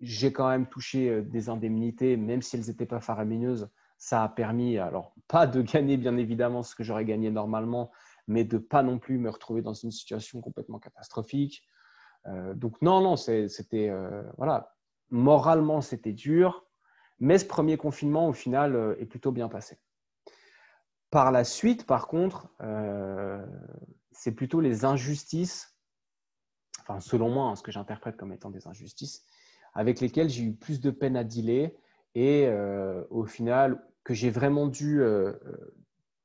j'ai quand même touché des indemnités, même si elles n'étaient pas faramineuses. Ça a permis, alors pas de gagner bien évidemment ce que j'aurais gagné normalement, mais de pas non plus me retrouver dans une situation complètement catastrophique. Donc non, non, c'était voilà, moralement c'était dur, mais ce premier confinement, au final, euh, est plutôt bien passé. Par la suite, par contre, euh, c'est plutôt les injustices, enfin selon moi, hein, ce que j'interprète comme étant des injustices, avec lesquelles j'ai eu plus de peine à dealer et euh, au final que j'ai vraiment dû,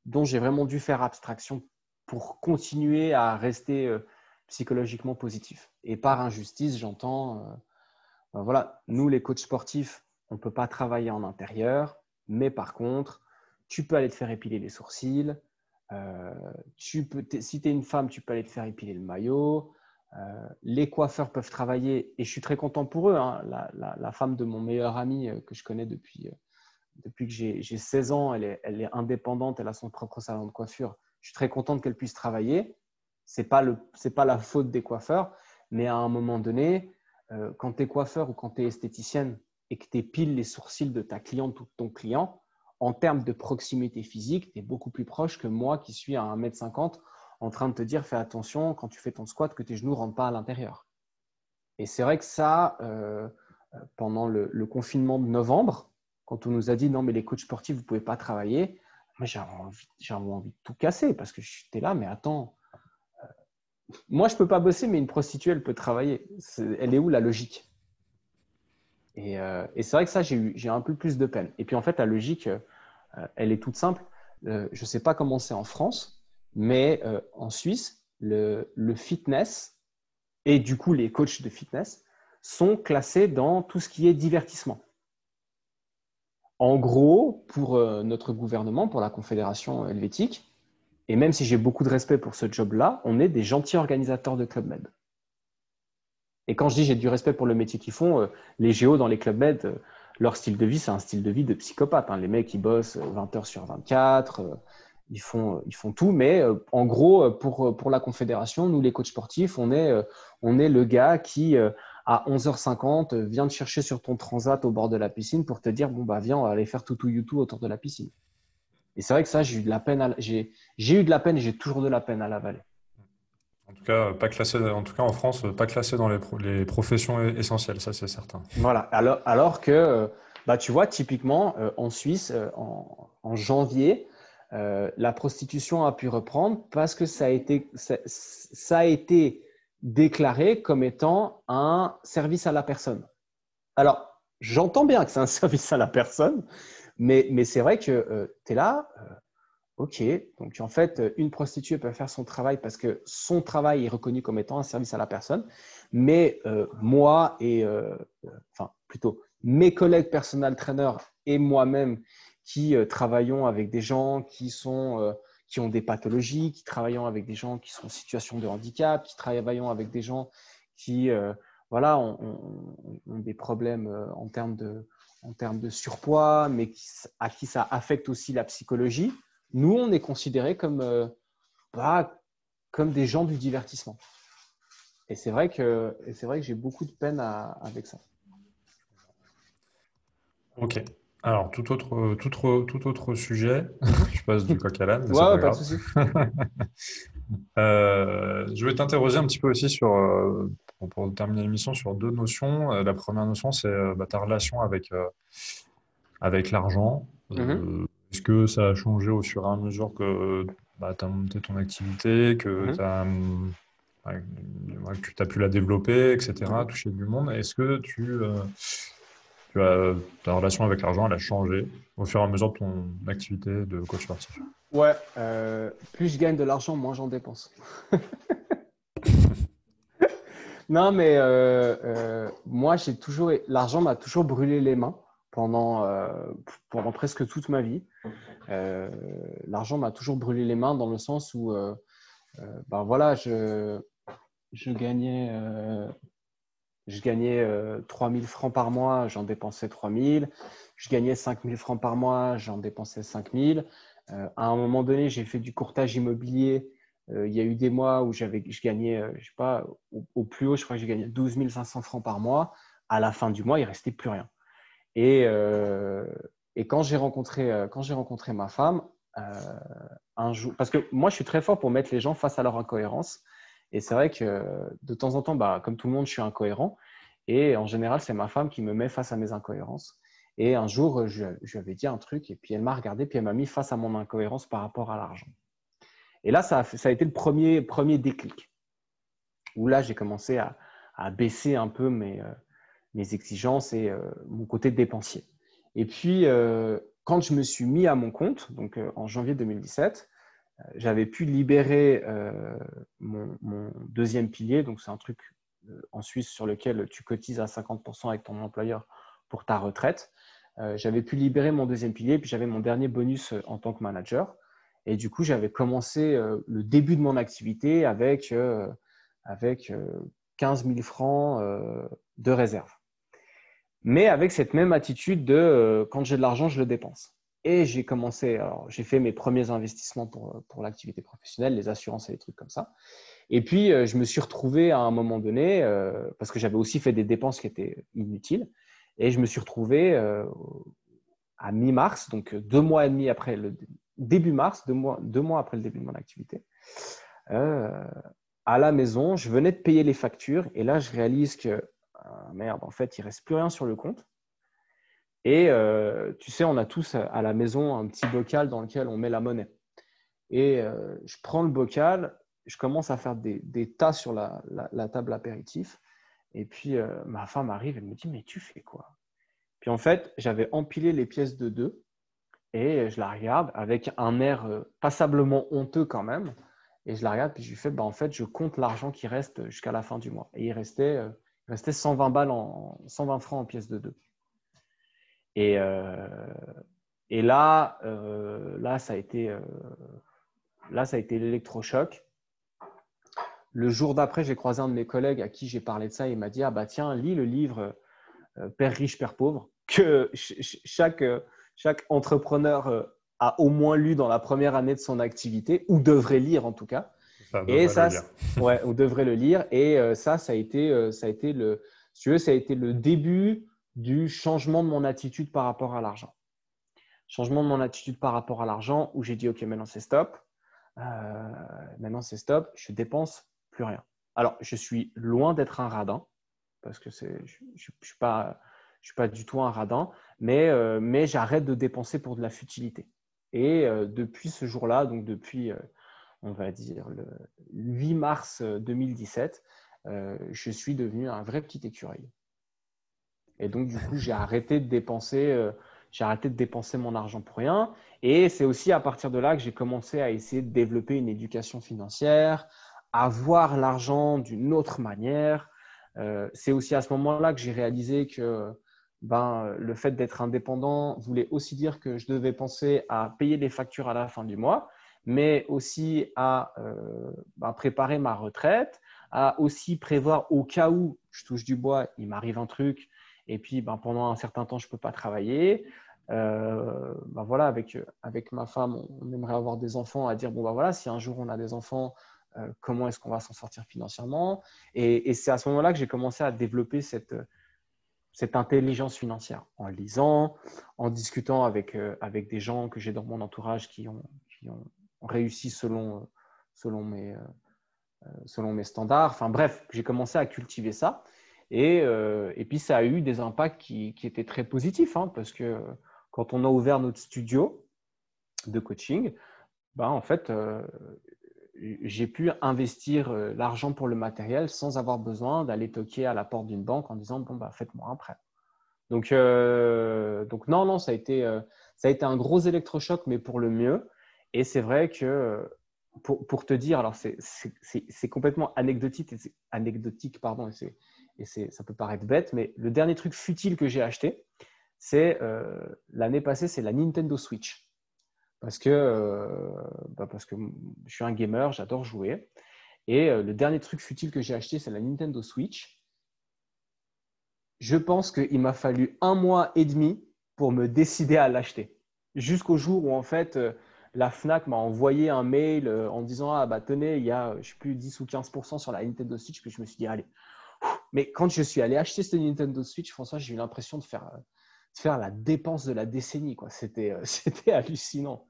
dont j'ai vraiment dû faire abstraction pour continuer à rester psychologiquement positif. Et par injustice, j'entends, ben voilà, nous les coachs sportifs, on ne peut pas travailler en intérieur, mais par contre, tu peux aller te faire épiler les sourcils. Euh, tu peux, si tu es une femme, tu peux aller te faire épiler le maillot. Euh, les coiffeurs peuvent travailler, et je suis très content pour eux. Hein. La, femme de mon meilleur ami euh, que je connais depuis, que j'ai 16 ans, elle est, indépendante, elle a son propre salon de coiffure. Je suis très contente qu'elle puisse travailler. Ce n'est pas, pas la faute des coiffeurs, mais à un moment donné, quand tu es coiffeur ou quand tu es esthéticienne, et que tu épiles les sourcils de ta cliente ou de ton client, en termes de proximité physique, tu es beaucoup plus proche que moi qui suis à 1m50 en train de te dire fais attention quand tu fais ton squat que tes genoux rentrent pas à l'intérieur. Et c'est vrai que ça, euh, pendant le, confinement de novembre, quand on nous a dit non mais les coachs sportifs, vous pouvez pas travailler, j'avais envie, de tout casser parce que j'étais là, mais attends, euh, moi je peux pas bosser, mais une prostituée, elle peut travailler. elle est où la logique? Euh, et, c'est vrai que ça, j'ai eu un peu plus de peine. Et puis en fait, la logique, euh, elle est toute simple. Euh, je ne sais pas comment c'est en France, mais en Suisse, le, fitness et du coup les coachs de fitness sont classés dans tout ce qui est divertissement. En gros, pour notre gouvernement, pour la Confédération helvétique, et même si j'ai beaucoup de respect pour ce job-là, on est des gentils organisateurs de Club Med. Et quand je dis j'ai du respect pour le métier qu'ils font, euh, les géos dans les clubs med, euh, leur style de vie, c'est un style de vie de psychopathe. Hein. Les mecs, ils bossent 20 euh, heures sur 24, ils font, ils font tout. Mais en gros, pour, pour la Confédération, nous, les coachs sportifs, on est, on est le gars qui, à 11h50, vient te chercher sur ton transat au bord de la piscine pour te dire, bon, bah, viens, on va aller faire tout tout YouTube autour de la piscine. Et c'est vrai que ça, j'ai eu de la peine, j'ai eu de la peine et j'ai toujours de la peine à l'avaler. En tout cas, pas classé, en tout cas en France, pas classé dans les, les professions essentielles, ça c'est certain. Voilà, alors, alors que, bah, tu vois, typiquement euh, en Suisse, euh, en, janvier, euh, la prostitution a pu reprendre parce que ça a été, ça, a été déclaré comme étant un service à la personne. Alors, j'entends bien que c'est un [LAUGHS] service à la personne, mais, c'est vrai que tu es là, Ok, donc en fait, une prostituée peut faire son travail parce que son travail est reconnu comme étant un service à la personne, mais euh, moi et, euh, enfin plutôt, mes collègues personnels traîneurs et moi-même qui euh, travaillons avec des gens qui sont qui ont des pathologies, qui travaillons avec des gens qui sont en situation de handicap, qui travaillons avec des gens qui voilà, ont, des problèmes en termes de, en termes de surpoids, mais à qui ça affecte aussi la psychologie. Nous, on est considérés comme, bah, comme des gens du divertissement. Et c'est vrai que, vrai que j'ai beaucoup de peine avec ça. Ok. Alors, tout autre, tout autre, tout autre sujet. [LAUGHS] je passe du coq à l'âne. Ouais, pas, de souci. [LAUGHS] Euh, je vais t'interroger un petit peu aussi sur, euh, pour, terminer l'émission, sur deux notions. Euh, la première notion, c'est bah, ta relation avec, avec l'argent. Mm-hmm. Est-ce que ça a changé au fur et à mesure que bah, tu as monté ton activité, que mm-hmm. tu as, pu la développer, etc., toucher du monde? Est-ce que tu ta relation avec l'argent, elle a changé au fur et à mesure de ton activité de coach sportif Ouais, euh, plus je gagne de l'argent, moins j'en dépense. [LAUGHS] non, mais euh, euh, moi, j'ai toujours, l'argent m'a toujours brûlé les mains pendant, pendant presque toute ma vie. l'argent m'a toujours brûlé les mains dans le sens où, ben voilà, je, je gagnais je gagnais 3000 euh, francs par mois, j'en dépensais 3000. Je gagnais 5000 francs par mois, j'en dépensais 5000. Euh, à un moment donné, j'ai fait du courtage immobilier. Euh, il y a eu des mois où je gagnais, je sais pas, au, plus haut, je crois que j'ai gagné 12 500 francs par mois. À la fin du mois, il ne restait plus rien. Et, et quand j'ai rencontré, quand j'ai rencontré ma femme, un jour, parce que moi, je suis très fort pour mettre les gens face à leur incohérence. Et c'est vrai que de temps en temps, bah, comme tout le monde, je suis incohérent. Et en général, c'est ma femme qui me met face à mes incohérences. Et un jour, je, lui avais dit un truc, et puis elle m'a regardé, puis elle m'a mis face à mon incohérence par rapport à l'argent. Et là, ça a, été le premier, premier déclic, où là, j'ai commencé à, baisser un peu mes, euh, mes exigences et euh, mon côté dépensier. Et puis, euh, quand je me suis mis à mon compte, donc en janvier 2017, j'avais pu libérer euh, mon, deuxième pilier. Donc, c'est un truc euh, en Suisse sur lequel tu cotises à 50% avec ton employeur pour ta retraite. Euh, j'avais pu libérer mon deuxième pilier, puis j'avais mon dernier bonus en tant que manager. Et du coup, j'avais commencé le début de mon activité avec, avec 15 000 francs de réserve. Mais avec cette même attitude de quand j'ai de l'argent, je le dépense. Et j'ai commencé, j'ai fait mes premiers investissements pour, pour l'activité professionnelle, les assurances et les trucs comme ça. Et puis, euh, je me suis retrouvé à un moment donné, euh, parce que j'avais aussi fait des dépenses qui étaient inutiles, et je me suis retrouvé euh, à mi-mars, donc deux mois et demi après le début mars, deux mois, deux mois après le début de mon activité, à la maison. Je venais de payer les factures, et là, je réalise que, ah, merde, en fait, il reste plus rien sur le compte. Et euh, tu sais, on a tous à la maison un petit bocal dans lequel on met la monnaie. Et euh, je prends le bocal, je commence à faire des, tas sur la, table apéritif. Et puis euh, ma femme arrive, elle me dit Mais tu fais quoi? Puis en fait, j'avais empilé les pièces de deux et je la regarde avec un air passablement honteux quand même. Et je la regarde, puis je lui fais bah, En fait, je compte l'argent qui reste jusqu'à la fin du mois. Et il restait, restait 120, balles en, 120 francs en pièces de deux. Et, euh, et là, euh, là, ça a été, euh, là, ça a été l'électrochoc. Le jour d'après, j'ai croisé un de mes collègues à qui j'ai parlé de ça. il m'a dit Ah, bah tiens, lis le livre Père riche, Père pauvre, que chaque, chaque entrepreneur a au moins lu dans la première année de son activité, ou devrait lire en tout cas. et ça, ouais, ou devrait le lire. Et ça, ça a été, ça a été le, si tu veux, ça a été le début du changement de mon attitude par rapport à l'argent. Changement de mon attitude par rapport à l'argent où j'ai dit, OK, maintenant c'est stop. Euh, maintenant c'est stop, je dépense plus rien. Alors, je suis loin d'être un radin parce que je ne suis pas du tout un radin, mais, euh, mais j'arrête de dépenser pour de la futilité. Et euh, depuis ce jour-là, donc depuis, on va dire, le 8 mars 2017, je suis devenu un vrai petit écureuil. Et donc, du coup, j'ai arrêté de dépenser, euh, j'ai arrêté de dépenser mon argent pour rien. Et c'est aussi à partir de là que j'ai commencé à essayer de développer une éducation financière, à voir l'argent d'une autre manière. Euh, c'est aussi à ce moment-là que j'ai réalisé que ben, le fait d'être indépendant voulait aussi dire que je devais penser à payer les factures à la fin du mois, mais aussi à, bah, préparer ma retraite, à aussi prévoir au cas où je touche du bois, il m'arrive un truc, et puis ben, pendant un certain temps, je ne peux pas travailler. Euh, ben voilà, avec, ma femme, on aimerait avoir des enfants, à dire, bon, ben voilà, si un jour on a des enfants, euh, comment est-ce qu'on va s'en sortir financièrement? Et, c'est à ce moment-là que j'ai commencé à développer cette, intelligence financière, en lisant, en discutant avec, euh, avec des gens que j'ai dans mon entourage qui ont, réussi selon mes standards. Enfin bref, j'ai commencé à cultiver ça. Et, euh, et, puis ça a eu des impacts qui, étaient très positifs, hein, parce que quand on a ouvert notre studio de coaching, ben, en fait, euh, j'ai pu investir l'argent pour le matériel sans avoir besoin d'aller toquer à la porte d'une banque en disant bon bah faites-moi un prêt. Donc, donc non non ça a été ça a été un gros électrochoc mais pour le mieux. Et c'est vrai que pour, te dire, alors c'est complètement anecdotique, anecdotique pardon, et, ça peut paraître bête, mais le dernier truc futile que j'ai acheté, c'est euh, l'année passée, c'est la Nintendo Switch. Parce que, euh, bah parce que je suis un gamer, j'adore jouer. Et euh, le dernier truc futile que j'ai acheté, c'est la Nintendo Switch. Je pense qu'il m'a fallu un mois et demi pour me décider à l'acheter. Jusqu'au jour où, en fait, la FNAC m'a envoyé un mail en disant Ah, bah tenez, il y a, je sais plus, 10 ou 15% sur la Nintendo Switch, que je me suis dit Allez. Mais quand je suis allé acheter cette Nintendo Switch, François, j'ai eu l'impression de faire, euh, de faire la dépense de la décennie. C'était, euh, [LAUGHS] c'était hallucinant.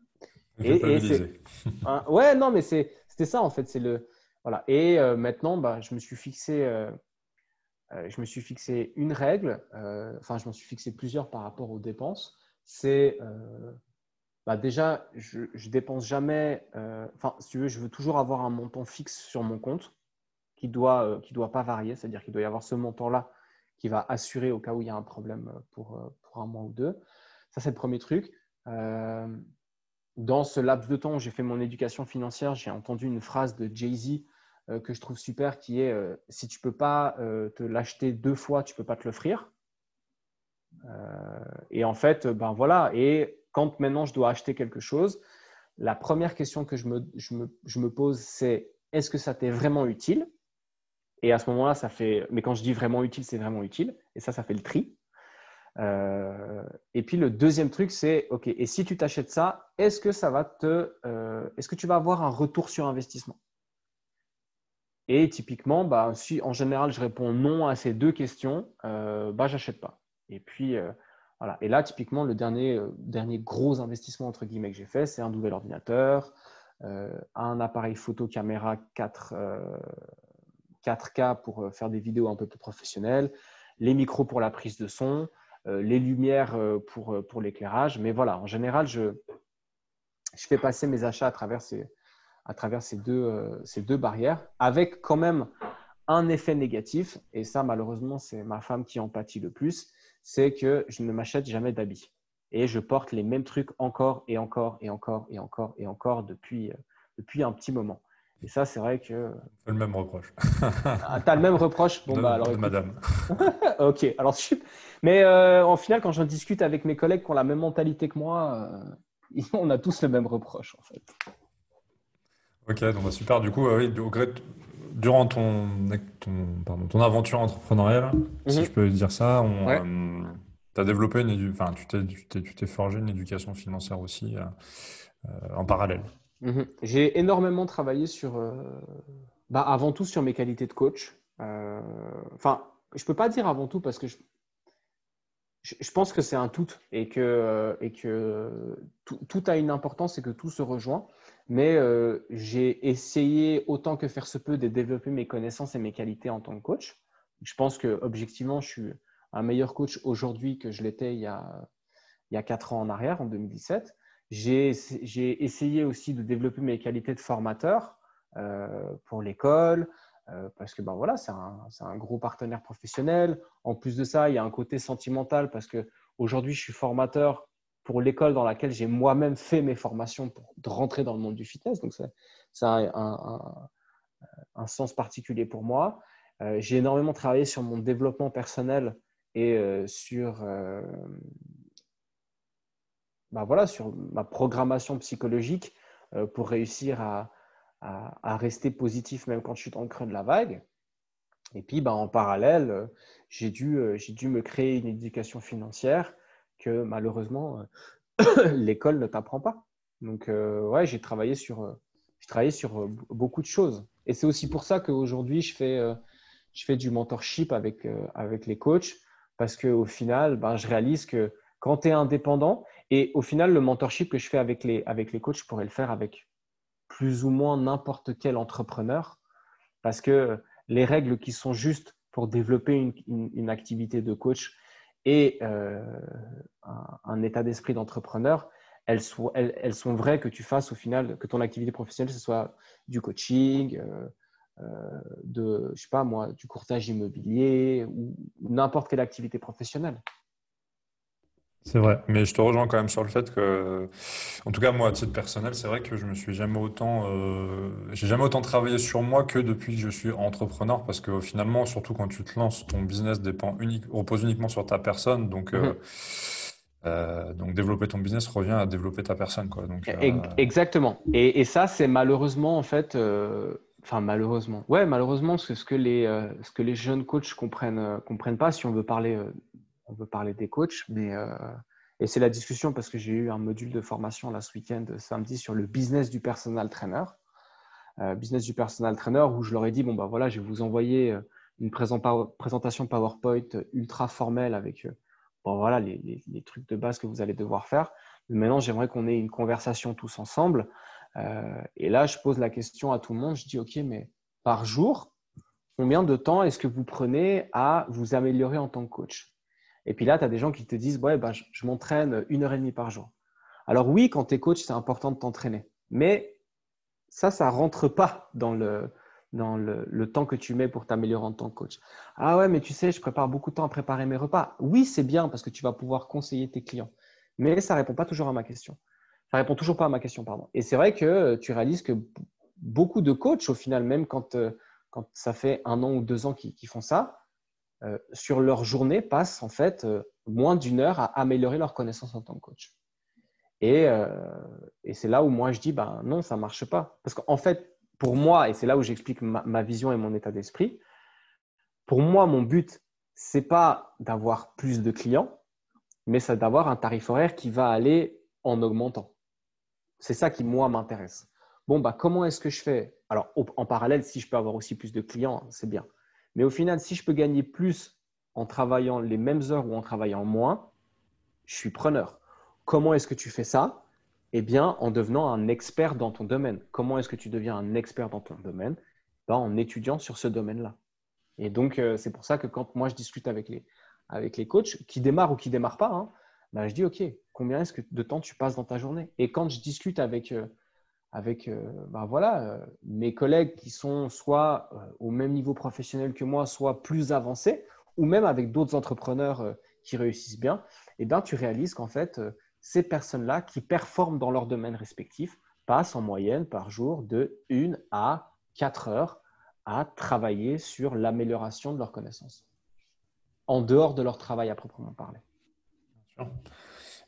Et, et [LAUGHS] ouais, non, mais c'était ça en fait. C'est le, voilà. Et maintenant, bah, je me suis fixé. je me suis fixé une règle, enfin, je m'en suis fixé plusieurs par rapport aux dépenses. C'est bah déjà, je, dépense jamais. Euh, enfin, si tu veux, je veux toujours avoir un montant fixe sur mon compte qui doit, euh, doit pas varier. C'est-à-dire qu'il doit y avoir ce montant-là qui va assurer au cas où il y a un problème pour, euh, pour un mois ou deux. Ça, c'est le premier truc. dans ce laps de temps où j'ai fait mon éducation financière, j'ai entendu une phrase de Jay-Z que je trouve super qui est si tu peux pas te l'acheter deux fois, tu peux pas te l'offrir. et en fait, ben voilà. Et quand maintenant je dois acheter quelque chose, la première question que je me, je me, pose, c'est est-ce que ça t'est vraiment utile? Et à ce moment-là, ça fait. Mais quand je dis vraiment utile, c'est vraiment utile. Et ça, ça fait le tri. Euh, et puis le deuxième truc, c'est OK, et si tu t'achètes ça, est-ce que ça va te. Euh, est-ce que tu vas avoir un retour sur investissement? Et typiquement, bah, si en général je réponds non à ces deux questions, euh, bah, j'achète pas. Et puis, euh, et là, typiquement, le dernier, dernier gros investissement entre guillemets que j'ai fait, c'est un nouvel ordinateur, un appareil photo caméra 4, 4K euh, pour faire des vidéos un peu plus professionnelles, les micros pour la prise de son, les lumières pour, pour l'éclairage. Mais voilà, en général, je, je fais passer mes achats à travers ces, à travers ces, deux, ces deux barrières, avec quand même un effet négatif. Et ça, malheureusement, c'est ma femme qui en pâtit le plus c'est que je ne m'achète jamais d'habits. Et je porte les mêmes trucs encore et encore et encore et encore et encore depuis, euh, depuis un petit moment. Et ça, c'est vrai que. le même reproche. ah, tu as le même reproche? Bon, bah, alors. madame. [LAUGHS] ok, alors Mais euh, en final, quand j'en discute avec mes collègues qui ont la même mentalité que moi, euh, [LAUGHS] on a tous le même reproche, en fait. Ok, donc bah, super. Du coup, oui, au gré durant ton, ton, ton aventure entrepreneuriale, si mhm. je peux dire ça, on, euh, as développé une enfin, tu t'es forgé une éducation financière aussi euh, euh, en parallèle. Mhm. J'ai énormément travaillé sur, bah, avant tout sur mes qualités de coach. Enfin, je peux pas dire avant tout parce que je, pense que c'est un tout et que, et que tout, a une importance et que tout se rejoint. Mais euh, j'ai essayé autant que faire se peut de développer mes connaissances et mes qualités en tant que coach. Je pense que objectivement, je suis un meilleur coach aujourd'hui que je l'étais il, y a, il y a 4 ans en arrière, en 2017. J'ai essayé aussi de développer mes qualités de formateur euh, pour l'école, euh, parce que ben voilà, c'est un, gros partenaire professionnel. En plus de ça, il y a un côté sentimental parce que aujourd'hui, je suis formateur pour l'école dans laquelle j'ai moi-même fait mes formations pour rentrer dans le monde du fitness. Donc, ça, a un, sens particulier pour moi. Euh, j'ai énormément travaillé sur mon développement personnel et sur, bah voilà, sur ma programmation psychologique pour réussir à, à, rester positif même quand je suis dans le creux de la vague. Et puis, ben, en parallèle, j'ai dû, j'ai dû me créer une éducation financière que malheureusement, [COUGHS] l'école ne t'apprend pas. Donc, ouais, j'ai travaillé sur, j'ai travaillé sur beaucoup de choses. Et c'est aussi pour ça qu'aujourd'hui, je fais, je fais du mentorship avec, avec les coachs parce qu'au final, ben, je réalise que quand tu es indépendant, et au final, le mentorship que je fais avec les, avec les coachs, je pourrais le faire avec plus ou moins n'importe quel entrepreneur, parce que les règles qui sont justes pour développer une, une, activité de coach et euh, un, état d'esprit d'entrepreneur, elles sont, elles, elles, sont vraies que tu fasses au final, que ton activité professionnelle, ce soit du coaching, euh, euh, de, je sais pas moi, du courtage immobilier ou n'importe quelle activité professionnelle. C'est vrai, mais je te rejoins quand même sur le fait que, en tout cas moi à titre personnel, c'est vrai que je me suis jamais autant, euh, j'ai jamais autant travaillé sur moi que depuis que je suis entrepreneur, parce que finalement, surtout quand tu te lances, ton business dépend unique, repose uniquement sur ta personne, donc euh, mhm. donc développer ton business revient à développer ta personne, quoi. Donc exactement. Et, et ça, c'est malheureusement en fait Enfin, malheureusement. Ouais, malheureusement, ce que les, euh, ce que les jeunes coachs comprennent, euh, comprennent pas, si on veut parler, euh, on veut parler des coachs, mais et c'est la discussion parce que j'ai eu un module de formation là ce week-end, samedi, sur le business du personal trainer. business du personal trainer, où je leur ai dit bon, bah voilà, je vais vous envoyer une présentation PowerPoint ultra formelle avec bon, voilà, les, trucs de base que vous allez devoir faire. Mais maintenant, j'aimerais qu'on ait une conversation tous ensemble euh, et là, je pose la question à tout le monde. Je dis, OK, mais par jour, combien de temps est-ce que vous prenez à vous améliorer en tant que coach? Et puis là, tu as des gens qui te disent, ouais, ben, je, m'entraîne une heure et demie par jour. Alors oui, quand tu es coach, c'est important de t'entraîner. Mais ça, ça rentre pas dans le, temps que tu mets pour t'améliorer en tant que coach. Ah ouais, mais tu sais, je prépare beaucoup de temps à préparer mes repas. Oui, c'est bien parce que tu vas pouvoir conseiller tes clients. Mais ça ne répond pas toujours à ma question. Ça répond toujours pas à ma question, pardon. Et c'est vrai que tu réalises que beaucoup de coachs, au final, même quand, euh, quand ça fait un an ou deux ans qu'ils font ça, euh, sur leur journée passent en fait moins d'une heure à améliorer leur connaissance en tant que coach. Et, et c'est là où moi je dis, ben non, ça marche pas. Parce qu'en fait, pour moi, et c'est là où j'explique ma, ma, vision et mon état d'esprit, pour moi, mon but, c'est pas d'avoir plus de clients, mais c'est d'avoir un tarif horaire qui va aller en augmentant. C'est ça qui, moi, m'intéresse. Bon, bah, comment est-ce que je fais? Alors, en parallèle, si je peux avoir aussi plus de clients, c'est bien. Mais au final, si je peux gagner plus en travaillant les mêmes heures ou en travaillant moins, je suis preneur. Comment est-ce que tu fais ça? Eh bien, en devenant un expert dans ton domaine. Comment est-ce que tu deviens un expert dans ton domaine? Ben, En étudiant sur ce domaine-là. Et donc, euh, c'est pour ça que quand moi, je discute avec les, avec les coachs, qui démarrent ou qui ne démarrent pas, hein, ben, je dis, OK, combien est-ce que de temps tu passes dans ta journée? Et quand je discute avec, euh, avec euh, ben voilà, euh, mes collègues qui sont soit au même niveau professionnel que moi, soit plus avancés, ou même avec d'autres entrepreneurs qui réussissent bien, eh ben, tu réalises qu'en fait, ces personnes-là qui performent dans leur domaine respectif passent en moyenne par jour de 1 à 4 heures à travailler sur l'amélioration de leurs connaissances, en dehors de leur travail à proprement parler.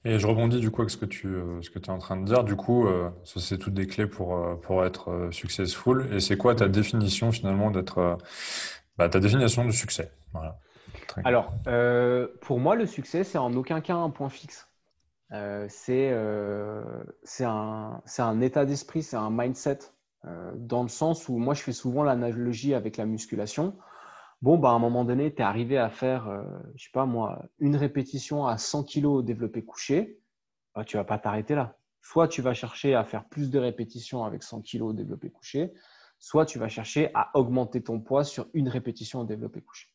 Et je rebondis du coup avec ce que tu euh, ce que es en train de dire. Du coup, euh, ça c'est toutes des clés pour, euh, pour être successful. Et c'est quoi ta définition finalement d'être bah, ta définition de succès? Alors, pour moi, le succès, c'est en aucun cas un point fixe. c'est c'est un, un, état d'esprit, c'est un mindset, dans le sens où moi, je fais souvent l'analogie avec la musculation. Bon, bah, à un moment donné, tu es arrivé à faire, euh, je sais pas moi, une répétition à 100 kg développé couché, bah, tu vas pas t'arrêter là. Soit tu vas chercher à faire plus de répétitions avec 100 kg développé couché, soit tu vas chercher à augmenter ton poids sur une répétition au développé couché.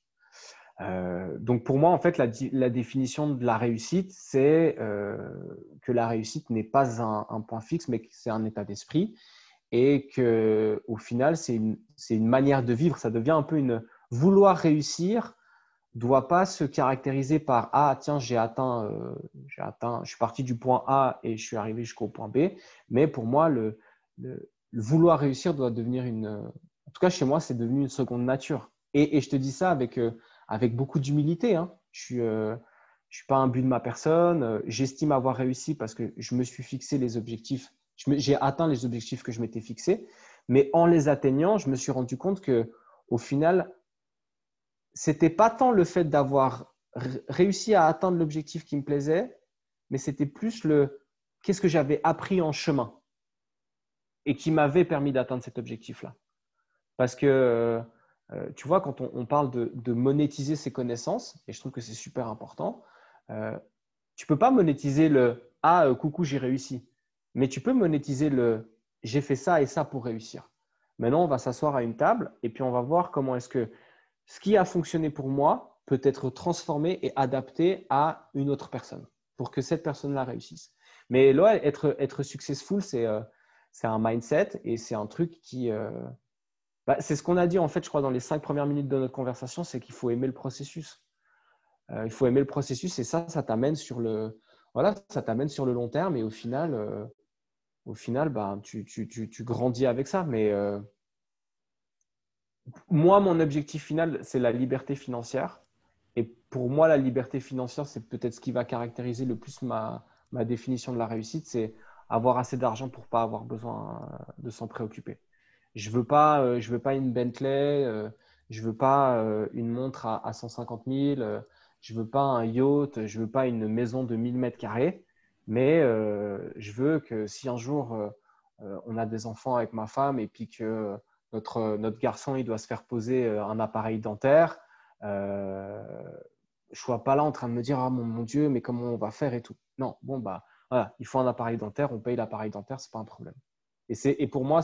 Euh, donc pour moi, en fait, la, définition de la réussite, c'est euh, que la réussite n'est pas un, point fixe, mais que c'est un état d'esprit et que au final, c'est une, manière de vivre. Ça devient un peu une, vouloir réussir doit pas se caractériser par ah tiens j'ai atteint euh, j'ai atteint je suis parti du point A et je suis arrivé jusqu'au point B. Mais pour moi le, vouloir réussir doit devenir une en tout cas chez moi c'est devenu une seconde nature. Et, je te dis ça avec euh, avec beaucoup d'humilité hein. je suis euh, je suis pas un but de ma personne. J'estime avoir réussi parce que je me suis fixé les objectifs. J'ai atteint les objectifs que je m'étais fixés, mais en les atteignant, je me suis rendu compte que au final, c'était pas tant le fait d'avoir réussi à atteindre l'objectif qui me plaisait, mais c'était plus le qu'est-ce que j'avais appris en chemin et qui m'avait permis d'atteindre cet objectif-là. Parce que, euh, tu vois, quand on, parle de, monétiser ses connaissances, et je trouve que c'est super important, euh, tu peux pas monétiser le Ah, euh, coucou, j'ai réussi. Mais tu peux monétiser le J'ai fait ça et ça pour réussir. Maintenant, on va s'asseoir à une table et puis on va voir comment est-ce que ce qui a fonctionné pour moi peut être transformé et adapté à une autre personne pour que cette personne-là réussisse. Mais là, être, être successful, c'est euh, c'est un mindset et c'est un truc qui. Euh, bah, c'est ce qu'on a dit, en fait, je crois, dans les cinq premières minutes de notre conversation, c'est qu'il faut aimer le processus. Euh, il faut aimer le processus et ça, ça t'amène sur le, voilà, ça t'amène sur le long terme et au final, au final, bah, tu, tu, tu, tu, grandis avec ça. Mais moi, mon objectif final, c'est la liberté financière. Et pour moi, la liberté financière, c'est peut-être ce qui va caractériser le plus ma, ma définition de la réussite, c'est avoir assez d'argent pour pas avoir besoin de s'en préoccuper. Je veux pas, euh, veux pas une Bentley, euh, je veux pas euh, une montre à, 150 000, je veux pas un yacht, je veux pas une maison de 1000 mètres carrés, mais je veux que si un jour on a des enfants avec ma femme et puis que notre, notre garçon il doit se faire poser un appareil dentaire, je sois pas là en train de me dire ah mon, mon, Dieu mais comment on va faire et tout. Non, bon bah il faut un appareil dentaire, on paye l'appareil dentaire, c'est pas un problème. Et et pour moi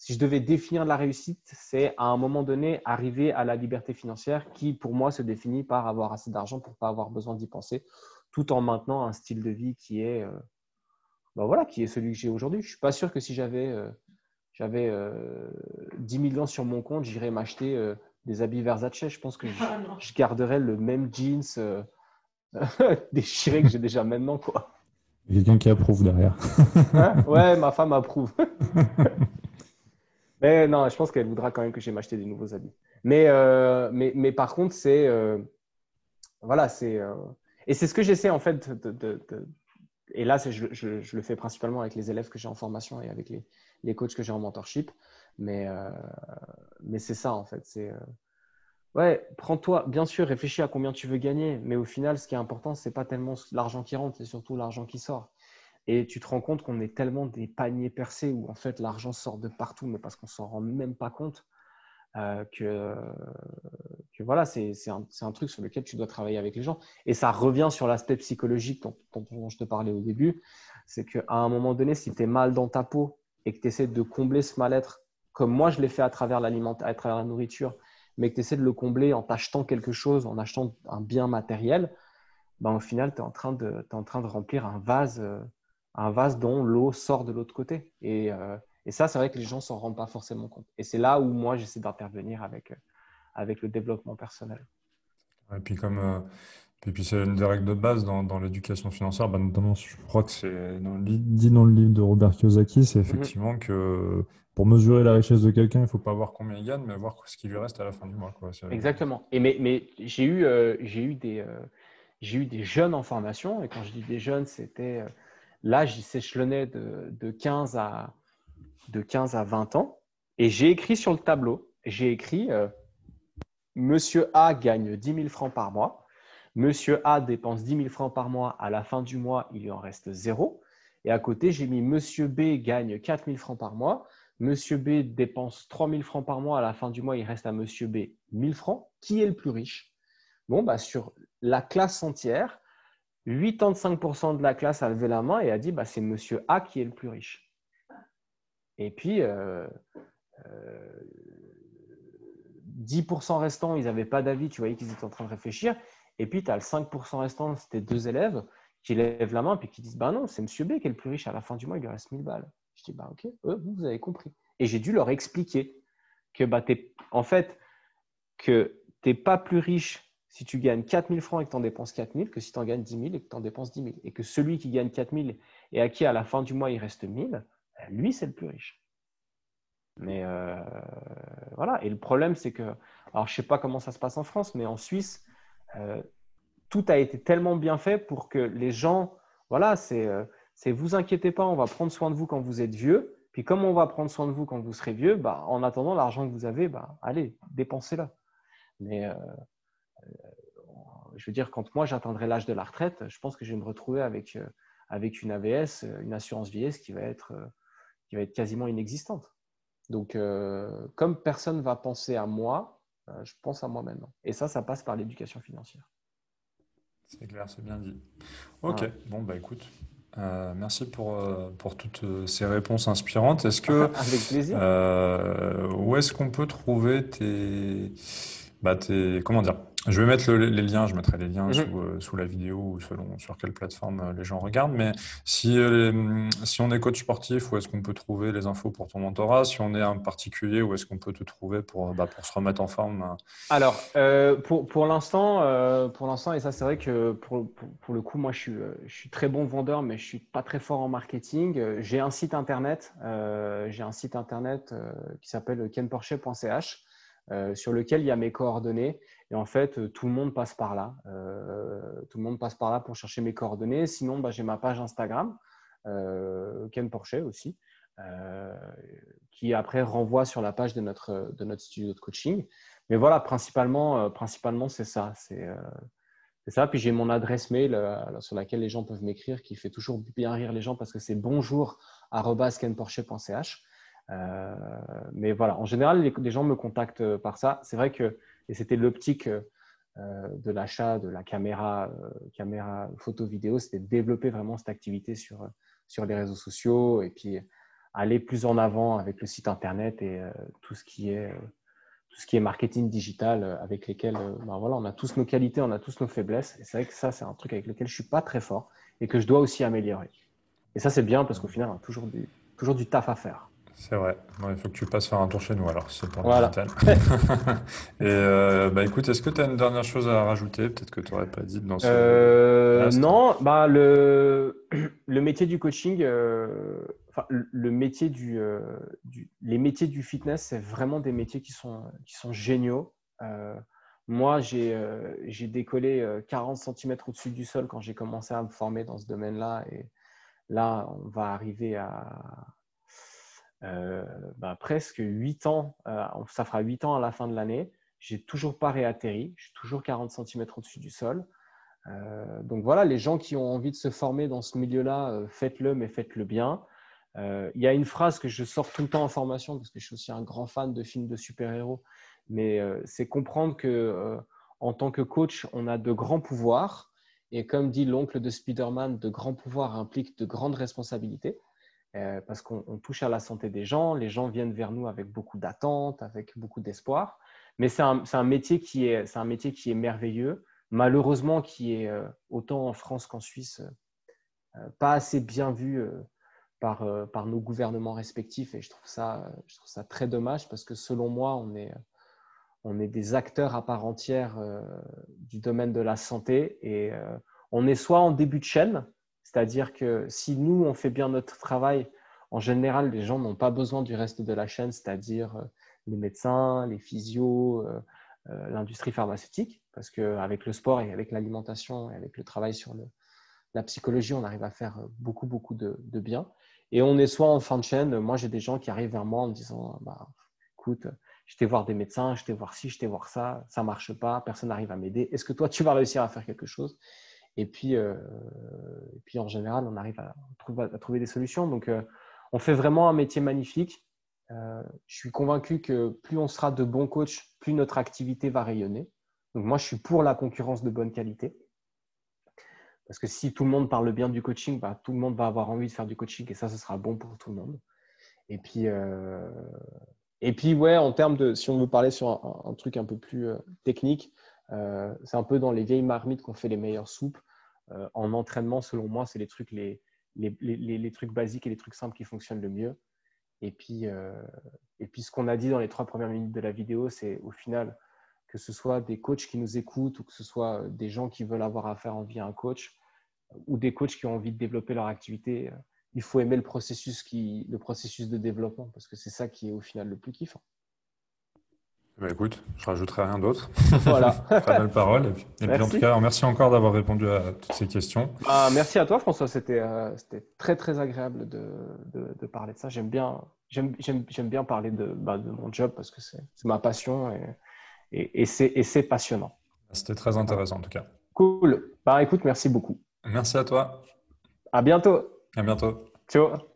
si je devais définir la réussite, c'est à un moment donné arriver à la liberté financière qui pour moi se définit par avoir assez d'argent pour pas avoir besoin d'y penser, tout en maintenant un style de vie qui est euh, bah voilà qui est celui que j'ai aujourd'hui. Je suis pas sûr que si j'avais euh, j'avais 10 euh, millions sur mon compte, j'irais m'acheter des habits Versace. Je pense que je, ah, garderais le même jeans euh, [LAUGHS] déchiré que j'ai déjà maintenant. Quoi. Quelqu'un qui approuve derrière. Hein [LAUGHS] ouais, ma femme approuve. [LAUGHS] mais non, je pense qu'elle voudra quand même que j'ai m'acheter des nouveaux habits. Mais, euh, mais, mais, par contre, c'est. Euh, voilà, c'est. et c'est ce que j'essaie en fait de. et là, je, je, je, le fais principalement avec les élèves que j'ai en formation et avec les, les coachs que j'ai en mentorship. Mais, euh, mais c'est ça, en fait. C'est, euh, ouais, prends-toi, bien sûr, réfléchis à combien tu veux gagner. Mais au final, ce qui est important, c'est pas tellement l'argent qui rentre, c'est surtout l'argent qui sort. Et tu te rends compte qu'on est tellement des paniers percés où en fait l'argent sort de partout, mais parce qu'on s'en rend même pas compte. Euh, que, que, voilà, c'est un, un, truc sur lequel tu dois travailler avec les gens. Et ça revient sur l'aspect psychologique dont, dont, je te parlais au début. C'est qu'à un moment donné, si tu es mal dans ta peau et que tu essaies de combler ce mal-être comme moi je l'ai fait à travers à travers la nourriture, mais que tu essaies de le combler en t'achetant quelque chose, en achetant un bien matériel, ben, au final, tu es, en train de, en train de remplir un vase, euh, un vase dont l'eau sort de l'autre côté. Et, euh, et, ça, c'est vrai que les gens s'en rendent pas forcément compte. Et c'est là où moi, j'essaie d'intervenir avec, avec le développement personnel. Et puis comme et puis c'est une des règles de base dans, l'éducation financière, bah, notamment je crois que c'est dit dans le livre de Robert Kiyosaki, c'est effectivement que pour mesurer la richesse de quelqu'un, il ne faut pas voir combien il gagne, mais voir ce qui lui reste à la fin du mois. Exactement. Et mais, mais j'ai eu, euh, j'ai eu, des, euh, j'ai eu des jeunes en formation, et quand je dis des jeunes, c'était euh, là, j'y s'échelonnais de, de, 15 à, de 15 à 20 ans, et j'ai écrit sur le tableau, j'ai écrit Monsieur A gagne 10 000 francs par mois. Monsieur A dépense 10 000 francs par mois, à la fin du mois, il en reste zéro. Et à côté, j'ai mis Monsieur B gagne 4 000 francs par mois. Monsieur B dépense 3 000 francs par mois, à la fin du mois, il reste à Monsieur B 1000 francs. Qui est le plus riche? Bon, bah, sur la classe entière, 85% de la classe a levé la main et a dit bah, c'est Monsieur A qui est le plus riche. Et puis, euh, 10% euh, restants, ils n'avaient pas d'avis, tu voyais qu'ils étaient en train de réfléchir. Et puis, tu as le 5% restant, c'était deux élèves qui lèvent la main et qui disent Bah non, c'est Monsieur B qui est le plus riche. À la fin du mois, il lui reste 1000 balles. Je dis Bah ok, vous, avez compris. Et j'ai dû leur expliquer que, bah, en fait, que tu n'es pas plus riche si tu gagnes 4000 francs et que tu en dépenses 4000 que si tu en gagnes 10 000 et que tu en dépenses 10 000. Et que celui qui gagne 4000 et à qui, à la fin du mois, il reste 1000, bah, lui, c'est le plus riche. Mais euh, voilà. Et le problème, c'est que, alors je ne sais pas comment ça se passe en France, mais en Suisse, euh, tout a été tellement bien fait pour que les gens, voilà, c'est euh, vous inquiétez pas, on va prendre soin de vous quand vous êtes vieux. Puis comme on va prendre soin de vous quand vous serez vieux, bah, en attendant, l'argent que vous avez, bah, allez, dépensez-le. Mais euh, je veux dire, quand moi j'atteindrai l'âge de la retraite, je pense que je vais me retrouver avec, avec une AVS, une assurance vieillesse qui va être, qui va être quasiment inexistante. Donc, comme personne ne va penser à moi, je pense à moi maintenant. Et ça, ça passe par l'éducation financière. C'est clair, c'est bien dit. Ok, bon, bah écoute, euh, merci pour, euh, pour toutes euh, ces réponses inspirantes. Est-ce que, [LAUGHS] Avec plaisir. où est-ce qu'on peut trouver tes, bah, tes, comment dire, je vais mettre les liens, je mettrai les liens mhm. euh, sous, la vidéo ou selon sur quelle plateforme euh, les gens regardent. Mais si, euh, si on est coach sportif, où est-ce qu'on peut trouver les infos pour ton mentorat? Si on est un particulier, où est-ce qu'on peut te trouver pour, bah, pour se remettre en forme Alors, pour, pour l'instant, pour l'instant, et ça c'est vrai que pour, pour, le coup, moi je suis, je suis très bon vendeur, mais je suis pas très fort en marketing. J'ai un site internet, j'ai un site internet qui s'appelle kenporcher.ch. Sur lequel il y a mes coordonnées. Et en fait, euh, tout le monde passe par là. Euh, tout le monde passe par là pour chercher mes coordonnées. Sinon, bah, j'ai ma page Instagram, Ken Porchet aussi, qui après renvoie sur la page de notre, de notre studio de coaching. Mais voilà, principalement, principalement c'est ça. C'est ça. Puis j'ai mon adresse mail sur laquelle les gens peuvent m'écrire, qui fait toujours bien rire les gens parce que c'est bonjour.kenporchet.ch. Euh, mais voilà, en général, les, gens me contactent euh, par ça. C'est vrai que, et c'était l'optique euh, de l'achat de la caméra, caméra photo-vidéo, c'était de développer vraiment cette activité sur, sur les réseaux sociaux et puis aller plus en avant avec le site internet et tout ce qui est tout ce qui est marketing digital avec lesquels ben voilà, on a tous nos qualités, on a tous nos faiblesses. Et c'est vrai que ça, c'est un truc avec lequel je suis pas très fort et que je dois aussi améliorer. Et ça, c'est bien parce qu'au final, on a toujours du, toujours du taf à faire. C'est vrai. il faut que tu passes faire un tour chez nous alors, c'est pour voilà. [LAUGHS] Et euh, bah écoute, est-ce que tu as une dernière chose à rajouter Peut-être que tu n'aurais pas dit dans ce. Euh, non, bah le, [CLEARS THROAT] le métier du coaching, euh, enfin, le métier du, du, les métiers du fitness, c'est vraiment des métiers qui sont, qui sont géniaux. moi, j'ai j'ai décollé 40 cm au-dessus du sol quand j'ai commencé à me former dans ce domaine-là. Et là, on va arriver à euh, bah, presque 8 ans, euh, ça fera 8 ans à la fin de l'année. J'ai toujours pas réatterri, je suis toujours 40 cm au-dessus du sol. Euh, donc voilà, les gens qui ont envie de se former dans ce milieu-là, faites-le, mais faites-le bien. Il y a une phrase que je sors tout le temps en formation parce que je suis aussi un grand fan de films de super-héros, mais c'est comprendre que en tant que coach, on a de grands pouvoirs. Et comme dit l'oncle de Spider-Man, de grands pouvoirs impliquent de grandes responsabilités. Euh, parce qu'on touche à la santé des gens. Les gens viennent vers nous avec beaucoup d'attentes, avec beaucoup d'espoir. Mais c'est un, métier qui est, merveilleux, malheureusement qui est euh, autant en France qu'en Suisse euh, pas assez bien vu par, nos gouvernements respectifs. Et je trouve ça, très dommage parce que selon moi, on est des acteurs à part entière du domaine de la santé et on est soit en début de chaîne, c'est-à-dire que si nous, on fait bien notre travail, en général, les gens n'ont pas besoin du reste de la chaîne, c'est-à-dire euh, les médecins, les physios, euh, euh, l'industrie pharmaceutique, parce qu'avec le sport et avec l'alimentation et avec le travail sur la psychologie, on arrive à faire beaucoup, beaucoup de, bien. Et on est soit en fin de chaîne, moi j'ai des gens qui arrivent vers moi en me disant, bah, écoute, je t'ai voir des médecins, je t'ai voir ci, je t'ai voir ça, ça marche pas, personne n'arrive à m'aider. Est-ce que toi, tu vas réussir à faire quelque chose? Et puis, euh, et puis en général, on arrive à, trouver, des solutions. Donc, euh, on fait vraiment un métier magnifique. Euh, je suis convaincu que plus on sera de bons coachs, plus notre activité va rayonner. Donc, moi, je suis pour la concurrence de bonne qualité. Parce que si tout le monde parle bien du coaching, bah, tout le monde va avoir envie de faire du coaching et ça, ce sera bon pour tout le monde. Et puis, et puis ouais, en termes de, si on veut parler sur un truc un peu plus technique, c'est un peu dans les vieilles marmites qu'on fait les meilleures soupes. Euh, en entraînement, selon moi, c'est les trucs, les, les, trucs basiques et les trucs simples qui fonctionnent le mieux. Et puis, euh, et puis ce qu'on a dit dans les trois premières minutes de la vidéo, c'est au final que ce soit des coachs qui nous écoutent ou que ce soit des gens qui veulent avoir affaire en vie à un coach ou des coachs qui ont envie de développer leur activité, il faut aimer le processus, qui, le processus de développement parce que c'est ça qui est au final le plus kiffant. Bah, écoute, je rajouterai rien d'autre. [LAUGHS] Voilà. Très belle parole. Et puis, et puis en tout cas, merci encore d'avoir répondu à toutes ces questions. Ah, merci à toi, François. C'était euh, c'était très, très agréable de, de, de parler de ça. J'aime bien, j'aime bien parler de, bah, de mon job parce que c'est ma passion et, et, et c'est passionnant. C'était très intéressant en tout cas. Cool. Bah écoute, merci beaucoup. Merci à toi. À bientôt. À bientôt. Ciao.